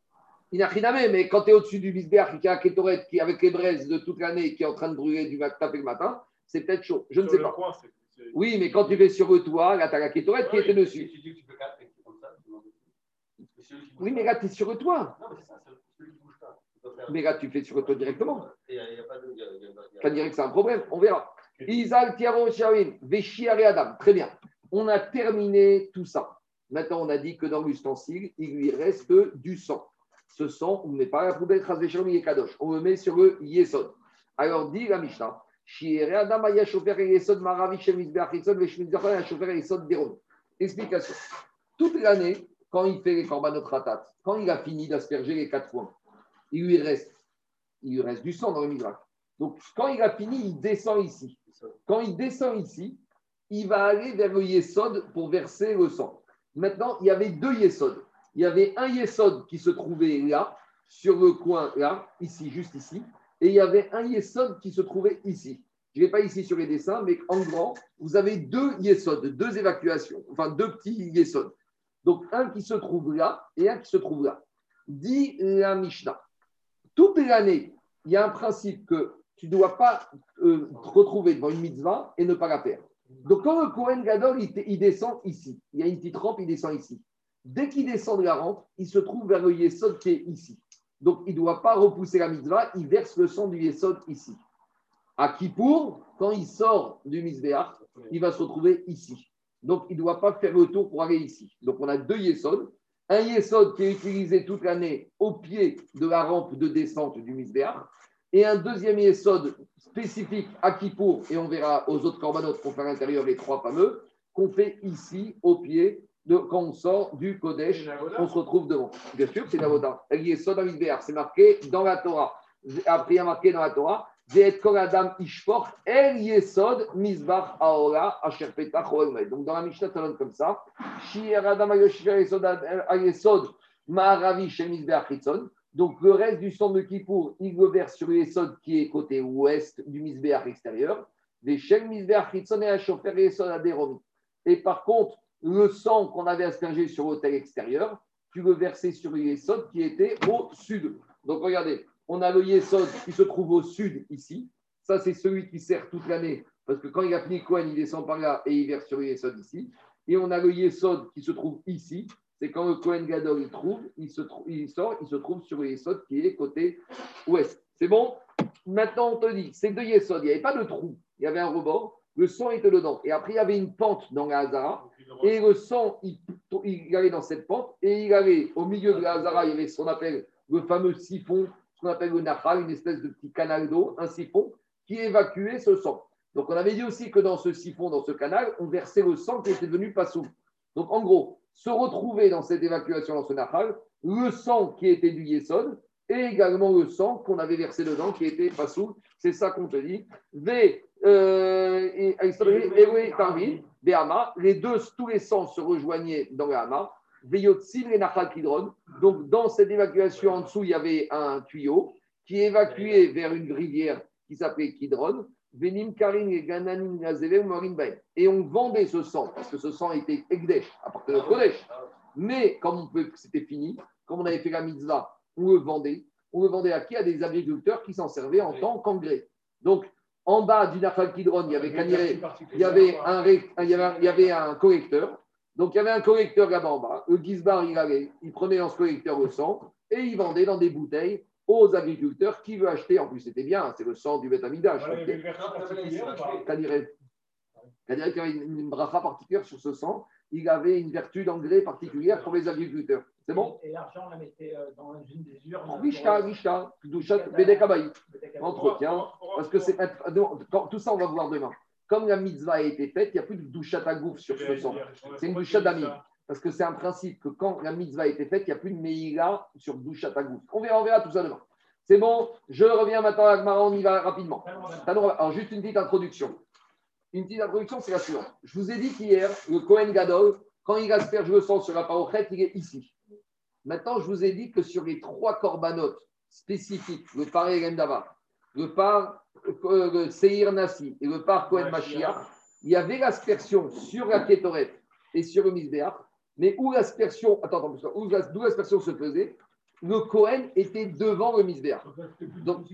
Il n'a rien à mais quand tu es au-dessus du bisberg qui a Kétorette, qui avec les braises de toute l'année, qui est en train de brûler du matin le matin, c'est peut-être chaud. Je ne sais pas. oui, mais quand tu fais sur le toit, là, tu as la Kétorette qui était dessus. Oui, mais là, tu es sur le toit. Mais là, tu fais sur le toit directement. Pas direct, c'est un problème. On verra. Adam. Très bien. On a terminé tout ça. Maintenant, on a dit que dans l'ustensile, il lui reste du sang. Ce sang, on ne met pas à la poubelle, on le met sur le yesod. Alors, dit la Mishnah, Explication. Toute l'année, quand il fait les korbanot ratat, quand il a fini d'asperger les quatre points, il lui reste, il lui reste du sang dans le midrash. Donc, quand il a fini, il descend ici. Quand il descend ici, il va aller vers le Yesod pour verser le sang. Maintenant, il y avait deux Yesod. Il y avait un Yesod qui se trouvait là, sur le coin là, ici, juste ici. Et il y avait un Yesod qui se trouvait ici. Je ne vais pas ici sur les dessins, mais en grand, vous avez deux Yesod, deux évacuations, enfin deux petits Yesod. Donc un qui se trouve là et un qui se trouve là. Dit la Mishnah. Toute l'année, il y a un principe que tu ne dois pas euh, te retrouver devant une mitzvah et ne pas la faire. Donc, quand le Kohen Gadol, il, descend ici, il y a une petite rampe, il descend ici. Dès qu'il descend de la rampe, il se trouve vers le Yesod qui est ici. Donc, il ne doit pas repousser la mitzvah, il verse le sang du Yesod ici. À Kippour, quand il sort du Mizbeach, il va se retrouver ici. Donc, il ne doit pas faire le tour pour aller ici. Donc, on a deux Yesod. Un Yesod qui est utilisé toute l'année au pied de la rampe de descente du Mizbeach et un deuxième Yesod spécifique à Kippour, et on verra aux autres corbanotes qu'on fait à l'intérieur, les trois fameux, qu'on fait ici, au pied, de, quand on sort du Kodesh, on se retrouve devant. Bien sûr, c'est Navoda. El Yesod c'est marqué dans la Torah. Après, il y a marqué dans la Torah, Adam El Yesod, Mizbach Aora, Donc dans la Mishnah, ça donne comme ça. Adam Ma'aravi Shel Mizbech Hitzon. Donc le reste du sang de Kippour, il le verse sur Yesod qui est côté ouest du Mizbeach extérieur. Des Shel Mizbech Hitzon et Yesod Aderomi. Et par contre, le sang qu'on avait aspergé sur l'hôtel extérieur, tu le versais sur le Yesod qui était au sud. Donc regardez, on a le Yesod qui se trouve au sud ici. Ça, c'est celui qui sert toute l'année. Parce que quand il a fini Cohen, il descend par là et il verse sur Yesod ici. Et on a le Yesod qui se trouve ici. C'est quand le Cohen Gadol il trouve, il, sort, il se trouve sur le Yesod qui est côté ouest. C'est bon? Maintenant, on te dit, ces deux Yesod, il n'y avait pas de trou. Il y avait un rebord. Le sang était dedans. Et après, il y avait une pente dans la Hazara. Et le sang, il, il allait dans cette pente. Et il allait au milieu de la Hazara, il y avait ce qu'on appelle le fameux siphon qu'on appelle le nahal, une espèce de petit canal d'eau, un siphon, qui évacuait ce sang. Donc on avait dit aussi que dans ce siphon, dans ce canal, on versait le sang qui était devenu sous. Donc en gros, se retrouver dans cette évacuation, dans ce nahal, le sang qui était du yesod et également le sang qu'on avait versé dedans qui était sous. C'est ça qu'on te dit. Euh, les deux, tous les sangs se rejoignaient dans le hama. Veyotsim et Nachal Kidron. Donc, dans cette évacuation en dessous, il y avait un tuyau qui évacuait vers une rivière qui s'appelait Kidron. Venim Karin et Gananim Et on vendait ce sang, parce que ce sang était Egdesh, à partir de Kodesh. Mais comme c'était fini, comme on avait fait la mitzvah, on le vendait. On le vendait à qui? À des agriculteurs qui s'en servaient en tant qu'engrais. Donc, en bas du Nachal Kidron, il y avait, il y avait, un, il y avait un collecteur donc il y avait un collecteur là-bas en bas. Le Gizbar, il allait, il prenait dans ce collecteur le sang et il vendait dans des bouteilles aux agriculteurs qui veulent acheter. En plus, c'était bien, c'est le sang du Betamidash. C'est-à-dire qu'il y avait une bracha particulière sur ce sang. Il avait une vertu d'engrais particulière pour les agriculteurs. C'est bon? Et l'argent, on la mettait euh, dans une des urnes Rishta, Rishta, Bedekabaï. Entretien. Parce que c'est. Tout ça, on va voir demain comme la mitzvah a été faite, il n'y a plus de douchat à gouffre sur ce sang. C'est une douchat d'amis. Parce que c'est un principe que quand la mitzvah a été faite, il n'y a plus de meïla sur douchat à. On verra, on verra tout ça demain. C'est bon, je reviens maintenant à Agmara, on y va rapidement. Alors, juste une petite introduction. Une petite introduction, c'est la suivante. Je vous ai dit qu'hier, le Kohen Gadol, quand il asperge le sang sur la parochet, il est ici. Maintenant, je vous ai dit que sur les trois corbanotes spécifiques, le paré le par euh, le Seir Nassi et le par Kohen Mashiach, il y avait l'aspersion sur la Ketoret et sur le Misbéach, mais où l'aspersion, attends, attends, où l'aspersion se faisait, le Kohen était devant le Misbéach. Donc,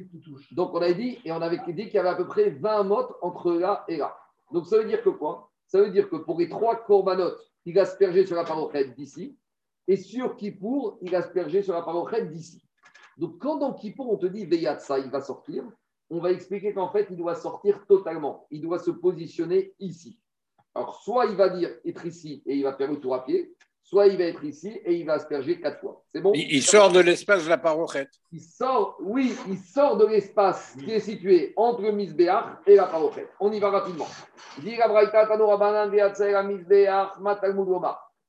donc, on avait dit, et on avait dit qu'il y avait à peu près 20 mottes entre là et là. Donc ça veut dire que quoi? Ça veut dire que pour les trois corbanotes, il aspergeait sur la parochet d'ici, et sur Kippour, il aspergeait sur la parochet d'ici. Donc, quand dans Kippour, on te dit Veyatsa, il va sortir, on va expliquer qu'en fait, il doit sortir totalement. Il doit se positionner ici. Alors, soit il va dire être ici et il va faire le tour à pied, soit il va être ici et il va asperger quatre fois. C'est bon? Il, sort de l'espace de la parochette. Il sort, oui, il sort de l'espace qui est situé entre le misbéach et la parochette. On y va rapidement.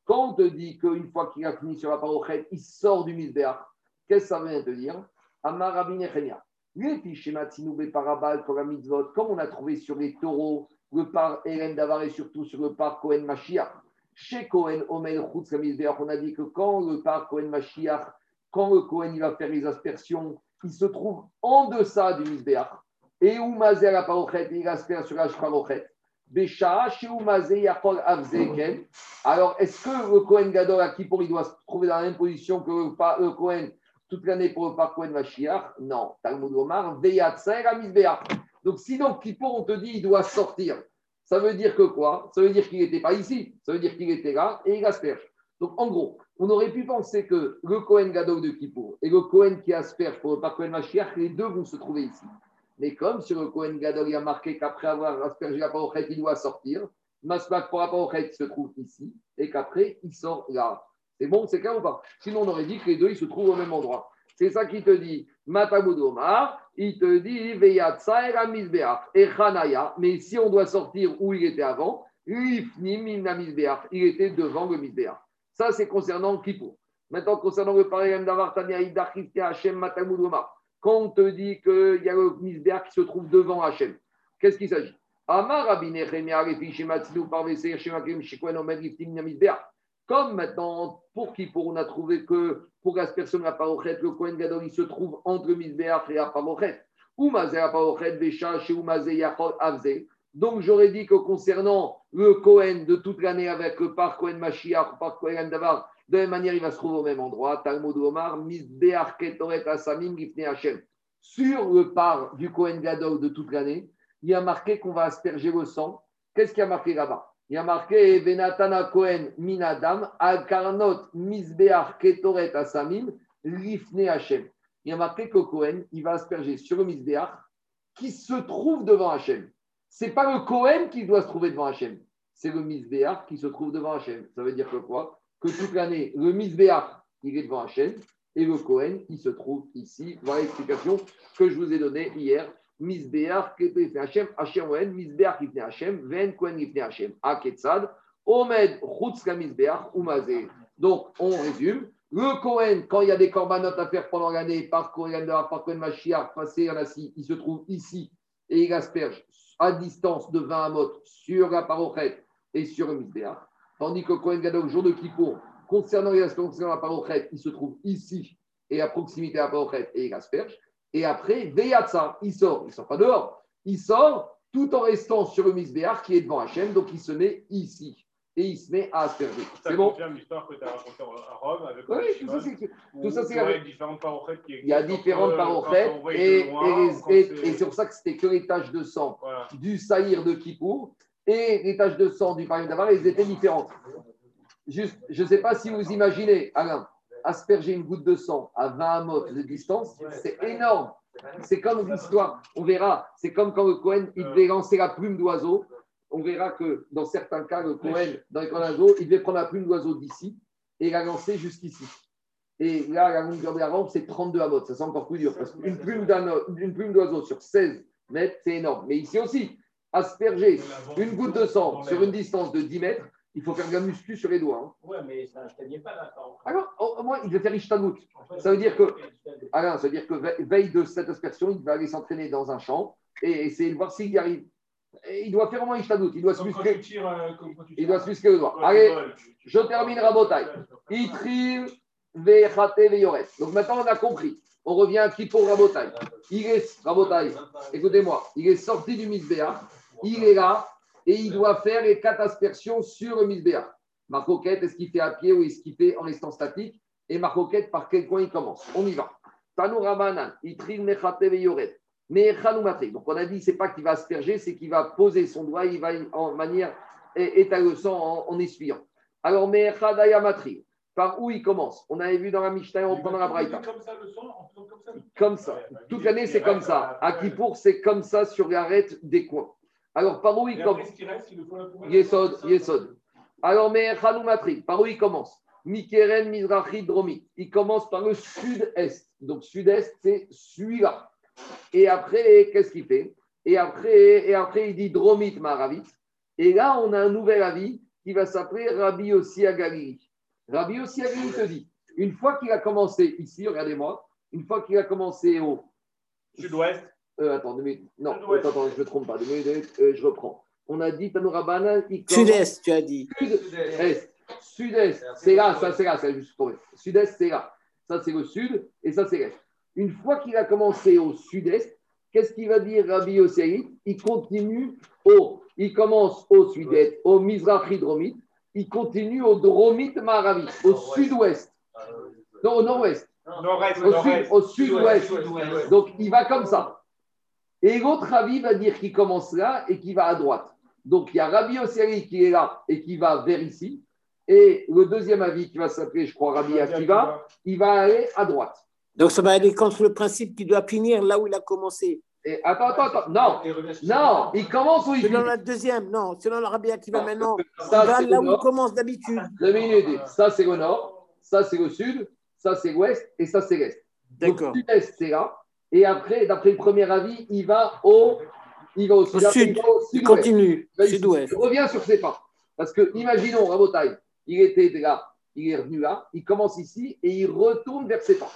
Quand on te dit qu'une fois qu'il a fini sur la parochette, il sort du misbéach, Qu'est-ce que ça veut dire? Comme on a trouvé sur les taureaux, le par Eren Davar et surtout sur le par Cohen Mashiach. Chez Cohen Omer on a dit que quand le par Cohen Mashiach, quand le Cohen il va faire les aspersions, il se trouve en deçà du Misbeach. Et où Mazé la parochet, il asperge sur la parochet. Alors, est-ce que le Cohen Gadol, à qui pour il doit se trouver dans la même position que le Cohen toute l'année pour le parc Kohen Mashiach? Non. Talmud Omar, Donc, si donc Kippour, on te dit il doit sortir, ça veut dire que quoi? Ça veut dire qu'il n'était pas ici. Ça veut dire qu'il était là et il asperge. Donc, en gros, on aurait pu penser que le Kohen Gadol de Kippour et le Kohen qui asperge pour le parc Kohen Mashiach, les deux vont se trouver ici. Mais comme sur le Kohen Gadol, il a marqué qu'après avoir aspergé la parochet, il doit sortir, Masmak pour la parochet se trouve ici et qu'après, il sort là. C'est bon, c'est clair ou pas? Sinon, on aurait dit que les deux, ils se trouvent au même endroit. C'est ça qui te dit Matamudoma, il te dit et Chanaya. Mais si on doit sortir où il était avant, il était devant le Misbéach. Ça, c'est concernant Kippour. Maintenant, concernant le parallèle d'Avar Hashem Matamudoma. quand on te dit qu'il y a le misbéach qui se trouve devant Hachem. Qu'est-ce qu'il s'agit? Comme maintenant, pour qui pour on a trouvé que pour personne la parochet, le Kohen Gadol, il se trouve entre Misbeach et la parochet. Ou Mazé parochet, Bécha, chez Mazé Yachol Avze. Donc j'aurais dit que concernant le Kohen de toute l'année avec le par Kohen Mashiach, par Kohen Davar, de la même manière, il va se trouver au même endroit. Talmud Omar, Misbeach Ketoret Asamim Gifne Hashem. Sur le par du Kohen Gadol de toute l'année, il y a marqué qu'on va asperger le sang. Qu'est-ce qu'il y a marqué là-bas? Il y a marqué Venatana Cohen Minadam, Al-Karnot Misbeach Ketoret Asamim, Lifne Hashem. Il y a marqué que Cohen, il va asperger sur le Misbeach qui se trouve devant Hachem. Ce n'est pas le Cohen qui doit se trouver devant Hachem, c'est le Misbeach qui se trouve devant Hachem. Ça veut dire que quoi? Que toute l'année, le Misbeach, il est devant Hachem et le Cohen, il se trouve ici. Voilà l'explication que je vous ai donnée hier Misbeach Kepefne Hashem, Hashem Oen, Misbeach Kifne Hashem, Ven Kohen Kifne Hashem, Aketzad, Omed Chutzka Misbeach, Umazé. Donc, on résume. Le Kohen, quand il y a des corbanotes à faire pendant l'année, par Kohen par Kohen Mashiach, passé assis, il se trouve ici et il asperge à distance de 20 amot sur la parochet et sur le Misbeach. Tandis que Kohen Gadol, jour de Kippour, concernant, concernant la parochet, il se trouve ici et à proximité de la parochet et il asperge. Et après, Veyatsa, il sort. Il ne sort pas dehors. Il sort tout en restant sur le Misbéar qui est devant Hachem. Donc, il se met ici. Et il se met à asperger. C'est bon l'histoire que tu as racontée à Rome avec Oui, tout ça, c'est. Tout ça, c'est. Il y a différentes parochettes qui Il y a différentes parochettes. Et, et, c'est pour ça que c'était que les taches de sang du saïr de Kippour et les taches de sang du Parim d'Avar, elles étaient différentes. Juste, je ne sais pas si vous imaginez, Alain, asperger une goutte de sang à 20 mètres de distance, c'est énorme. C'est comme l'histoire, on verra, c'est comme quand le Cohen, il devait lancer la plume d'oiseau. On verra que dans certains cas, le Cohen, dans les d'oiseau, il devait prendre la plume d'oiseau d'ici et la lancer jusqu'ici. Et là, la longueur de la rampe, c'est 32 mètres. Ça, c'est encore plus dur. Parce qu'une plume d'oiseau sur 16 mètres, c'est énorme. Mais ici aussi, asperger une goutte de sang sur une distance de 10 mètres, il faut faire de la muscu sur les doigts. Hein. Oui, mais ça ne pas là. Alors, au moins, il va faire Ishtanout. Ça veut dire que, alors, ça veut dire que veille de cette aspersion, il va aller s'entraîner dans un champ et essayer de voir s'il y arrive. il doit faire au moins Ishtanout. Il doit se muscler. Euh, il doit se muscler le doigt. Allez, je termine Rabotai. Itril, Vechate, Veyoret. Donc maintenant, on a compris. On revient à pour Rabotai. Il est, Rabotai, écoutez-moi, il est sorti du Misbéa. Il est là et il doit faire les quatre aspersions sur le misbéach. Marcoquette, est-ce qu'il fait à pied ou est-ce qu'il fait en restant statique? Et Marcoquette, par quel coin il commence? On y va. Rabanan, Itril Yoret. Donc on a dit, c'est pas qu'il va asperger, c'est qu'il va poser son doigt, il va en manière étaler le sang en, essuyant. Alors, Mechadayamatri, par où il commence? On avait vu dans la Mishnah, on prend dans la Braïta. Comme ça, le sang, en faisant comme ça Comme ça. Toute l'année, c'est comme ça. À Kippour, c'est comme ça sur l'arête des coins. Alors, par où il commence Yesod, Yesod. Alors, mais Matri, par où il commence Mikeren, Mizrachi, Dromit. Il commence par le sud-est. Donc, sud-est, c'est celui-là. Et après, qu'est-ce qu'il fait et après, et après, il dit Dromit, Maravit. Et là, on a un nouvel avis qui va s'appeler Rabbi Ossi Agalili. Rabbi Ossi Agalili te dit une fois qu'il a commencé ici, regardez-moi, une fois qu'il a commencé au sud-ouest, euh, attends, Non, attends, je ne me trompe pas. Euh, je reprends. On a dit Tanourabana. Sud-est, tu as dit. Sud-est. Sud-est, c'est là, ça c'est là, c'est juste pour Sud-est, c'est là. Ça c'est le sud et ça c'est l'est. Une fois qu'il a commencé au sud-est, qu'est-ce qu'il va dire Rabbi Yossi Il continue au, il commence au sud-est, au Mizrahi Dromit, il continue au Dromit Maravi, au sud-ouest. Non, au nord-ouest. Au sud-ouest. Donc il va comme ça. Et l'autre avis va dire qu'il commence là et qu'il va à droite. Donc il y a Rabbi Osseri qui est là et qui va vers ici. Et le deuxième avis qui va s'appeler, je crois, Rabbi Akiva, il va aller à droite. Donc ça va aller contre le principe qu'il doit finir là où il a commencé. Et attends, attends, attends. Non, non, il commence où il Selon la deuxième, non, selon le Rabbi Akiva maintenant. Ça, il va là où il commence d'habitude. Ça, c'est le nord, ça, c'est le sud, ça, c'est l'ouest et ça, c'est l'est. D'accord. Le sud-est, c'est là. Et après, d'après le premier avis, il va au, il va au, sud, il, continue, sud-ouest. Il revient sur ses pas. Parce que, imaginons, Rabotai, il était là, il est revenu là, il commence ici et il retourne vers ses pas.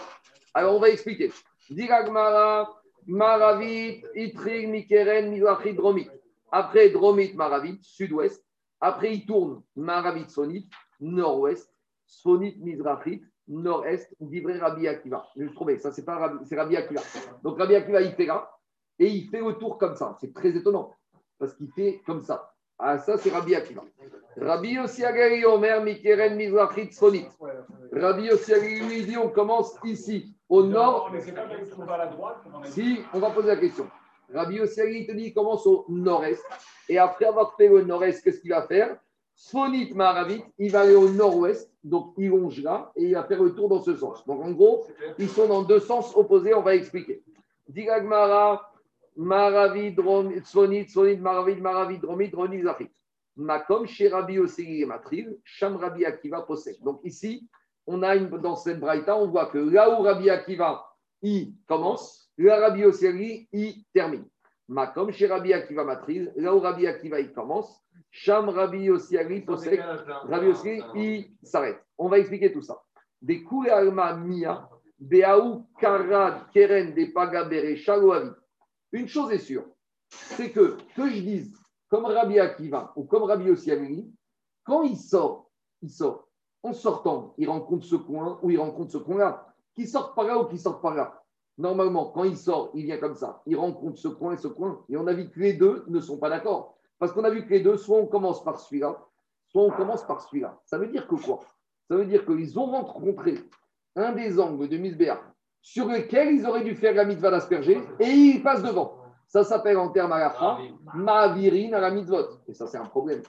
Alors, on va expliquer. Diragmara, Maravit, Itrig, Mikeren, Mizrachi, Dromit. Après Dromit, Maravit, sud-ouest. Après, il tourne Maravit, Sonit, nord-ouest. Sonit, Mizrachit, nord-est, d'Ivré Rabbi Akiva. Je trouvais, ça c'est pas Rabbi, c'est Rabbi Akiva. Donc Rabbi Akiva, il fait là, et il fait le tour comme ça. C'est très étonnant, parce qu'il fait comme ça. Ah, ça c'est Rabbi Akiva. Rabbi Osiagari Omer Mikeren Mizrachit Sonit. Rabbi Osiagari lui dit on commence ici, au nord. Si, on va poser la question. Rabbi Osiagari te dit il commence au nord-est. Et après avoir fait le nord-est, qu'est-ce qu'il va faire? Sonit Maravit, il va aller au nord-ouest, donc il longe là, et il va faire le tour dans ce sens. Donc en gros, ils sont dans deux sens opposés, on va expliquer. Digagmara, Maravid, Sonit, Sonit, Maravid, Maravid, Dromit, Dromit, Zachit. Makom, chez Rabbi et Matril, Sham Rabbi Akiva possède. Donc ici, on a une, dans cette braïta, on voit que là où Rabbi Akiva, il commence, là Rabbi Osiri, il termine. Makom, chez Akiva Matril, là où Rabbi Akiva, il commence, Sham Rabbi possède, Rabbi Osiri, il s'arrête. On va expliquer tout ça. Des Alma Mia, Beaou Karad Keren, des Pagabere, Shaloavi. Une chose est sûre, c'est que, que je dise comme Rabbi Akiva ou comme Rabbi Ossiagri, quand il sort, il sort. En sortant, il rencontre ce coin ou il rencontre ce coin-là. Qui sort par là ou qui sort par là. Normalement, quand il sort, il vient comme ça. Il rencontre ce coin et ce coin. Et on a vu que les deux ne sont pas d'accord. Parce qu'on a vu que les deux, soit on commence par celui-là, soit on commence par celui-là. Ça veut dire que quoi? Ça veut dire qu'ils ont rencontré un des angles de Misbéa sur lequel ils auraient dû faire la mitzvah d'asperger et ils passent devant. Ça s'appelle en termes à Ma'avirin à la mitzvot. Et ça, c'est un problème.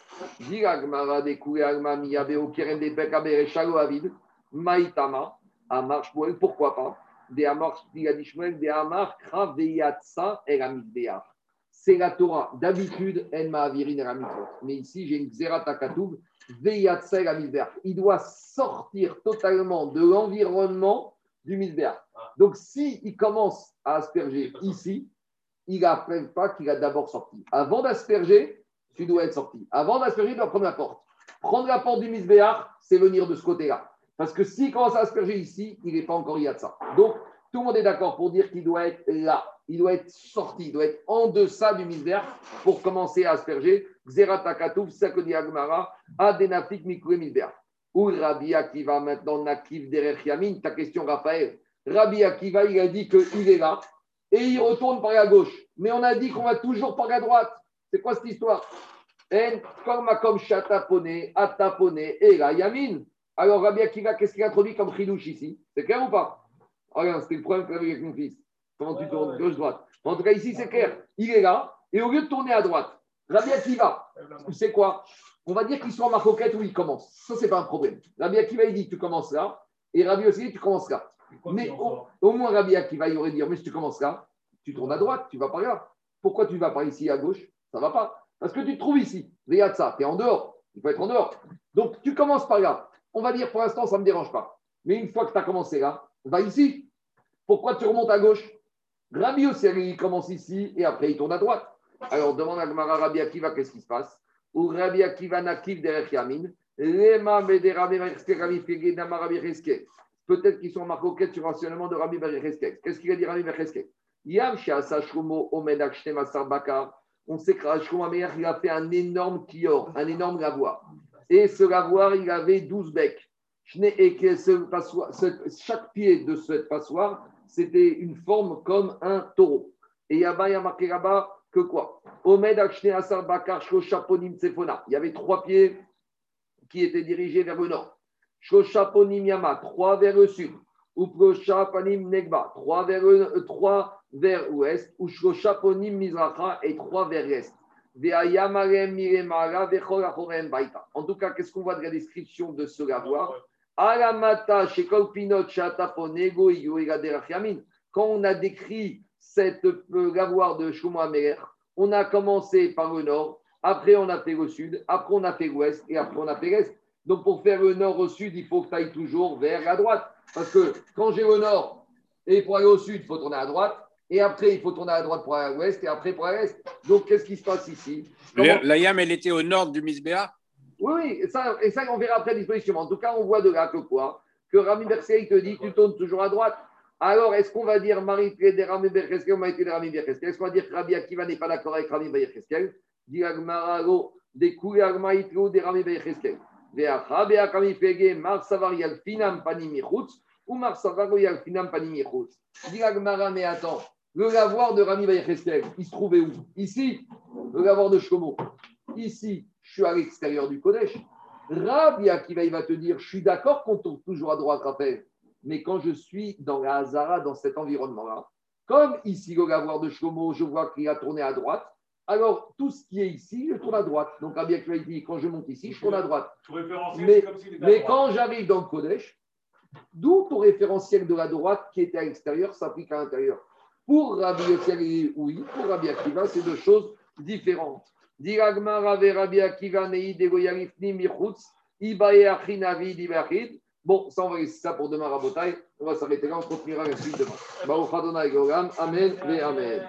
Pourquoi pas? Des Amar, des Amar, et la C'est la Torah. D'habitude, en Ma'avirin mitzvot. Mais ici, j'ai une Xerat Akatoub, Veyatsa et la Il doit sortir totalement de l'environnement du Mizbeach. Donc, s'il il commence à asperger ici, il n'apprend pas qu'il a d'abord sorti. Avant d'asperger, tu dois être sorti. Avant d'asperger, tu dois prendre la porte. Prendre la porte du misbéach, c'est venir de ce côté-là. Parce que s'il commence à asperger ici, il n'est pas encore y a de ça. Donc, tout le monde est d'accord pour dire qu'il doit être là. Il doit être sorti, il doit être en deçà du misbéach pour commencer à asperger. Xeratakatouf, Sakodi Agmara, Adenafik Mikoué misbéach. Ou Rabbi Akiva maintenant, Nakif Derech Yamin? Ta question, Raphaël. Rabbi Akiva, il a dit qu'il est là et il retourne par la gauche. Mais on a dit qu'on va toujours par la droite. C'est quoi cette histoire? Comme chataponé, ataponé et la yamin. Alors Rabbi Akiva, qu'est-ce qu'il introduit comme chidouche ici? C'est clair ou pas? Regarde, c'était le problème avec mon fils. Comment tu tournes gauche-droite En tout cas, ici, c'est clair. Il est là, et au lieu de tourner à droite, Rabbi Akiva, c'est quoi? On va dire qu'il soit en marcoquette où il commence. Ça, c'est pas un problème. Rabbi Akiva, il dit tu commences là, et Rabbi aussi, tu commences là. Mais au, moins, Rabbi Akiva, il aurait dit Mais si tu commences là, tu tournes à droite, tu vas par là. Pourquoi tu vas par ici à gauche? Ça ne va pas. Parce que tu te trouves ici. Regarde ça, tu es en dehors. Il faut être en dehors. Donc, tu commences par là. On va dire pour l'instant, ça ne me dérange pas. Mais une fois que tu as commencé là, va ici. Pourquoi tu remontes à gauche? Rabbi aussi, il commence ici et après il tourne à droite. Alors demande à Gmara Rabbi Akiva qu'est-ce qui se passe? Ou Rabbi Akiva nakif derrière Yamin. Peut-être qu'ils sont en marcoquette sur l'enseignement de Rabbi Berchesket. Qu'est-ce qu'il a dit Rabbi Berchesket Yam. On sait que Shlomo il a fait un énorme kior, un énorme lavoir. Et ce lavoir, il avait 12 becs. Chaque pied de cette passoire, c'était une forme comme un taureau. Et là-bas, il a marqué là-bas que quoi? Omed Bakar Il y avait trois pieds qui étaient dirigés vers le nord. Shoshaponim Yama, trois vers le sud. Ou Panim Negba, trois vers, euh, trois vers ouest. Ou Shoshaponim Mizracha et trois vers est. En tout cas, qu'est-ce qu'on voit de la description de ce lavoir? Quand on a décrit cette lavoir de Shumamer, on a commencé par le nord, après on a fait le sud, après on a fait l'ouest et après on a fait l'est. Donc, pour faire le nord au sud, il faut que tu ailles toujours vers la droite. Parce que quand j'ai au nord et pour aller au sud, il faut tourner à droite. Et après, il faut tourner à droite pour aller à l'ouest et après pour aller à l'est. Donc, qu'est-ce qui se passe ici? La yam, elle était au nord du Misbéa? Oui, oui. Et ça, et ça, on verra après disposition. En tout cas, on voit de là que quoi Que Rami Berset, il te dit tu tournes toujours à droite. Alors, est-ce qu'on va dire Marie de Rami Bercheskel ou Marie de Rami Bercheskel Est-ce qu'on va dire que Rabbi Akiva n'est pas d'accord avec Rami Bercheskel Dit Agmaralo, des Kouli Agmaïtro de Rami Bercheskel. Veacha, Beakami Fege, Mar Savari Alfinam Panimichutz, ou Mar Savari Alfinam Panimichutz. Dit Agmara, mais attends, le lavoir de Rami Bercheskel, il se trouvait où? Ici, le lavoir de Shlomo. Ici, je suis à l'extérieur du Kodesh. Rabbi Akiva, il va te dire, je suis d'accord qu'on tourne toujours à droite, rappel mais quand je suis dans la Hazara, dans cet environnement-là, comme ici, le lavoir de Shlomo, je vois qu'il a tourné à droite, alors tout ce qui est ici, je tourne à droite. Donc, Rabbi Akiva dit, quand je monte ici, je tourne à droite. Mais, mais quand j'arrive dans le Kodesh, d'où ton référentiel de la droite qui était à l'extérieur s'applique à l'intérieur? Pour Rabbi Yossel, oui, pour Rabbi Akiva, c'est deux choses différentes. Bon, ça, on va laisser ça pour demain, Rabotai. On va s'arrêter là, on continuera la suite demain. Baruch Adonai Amen Amen.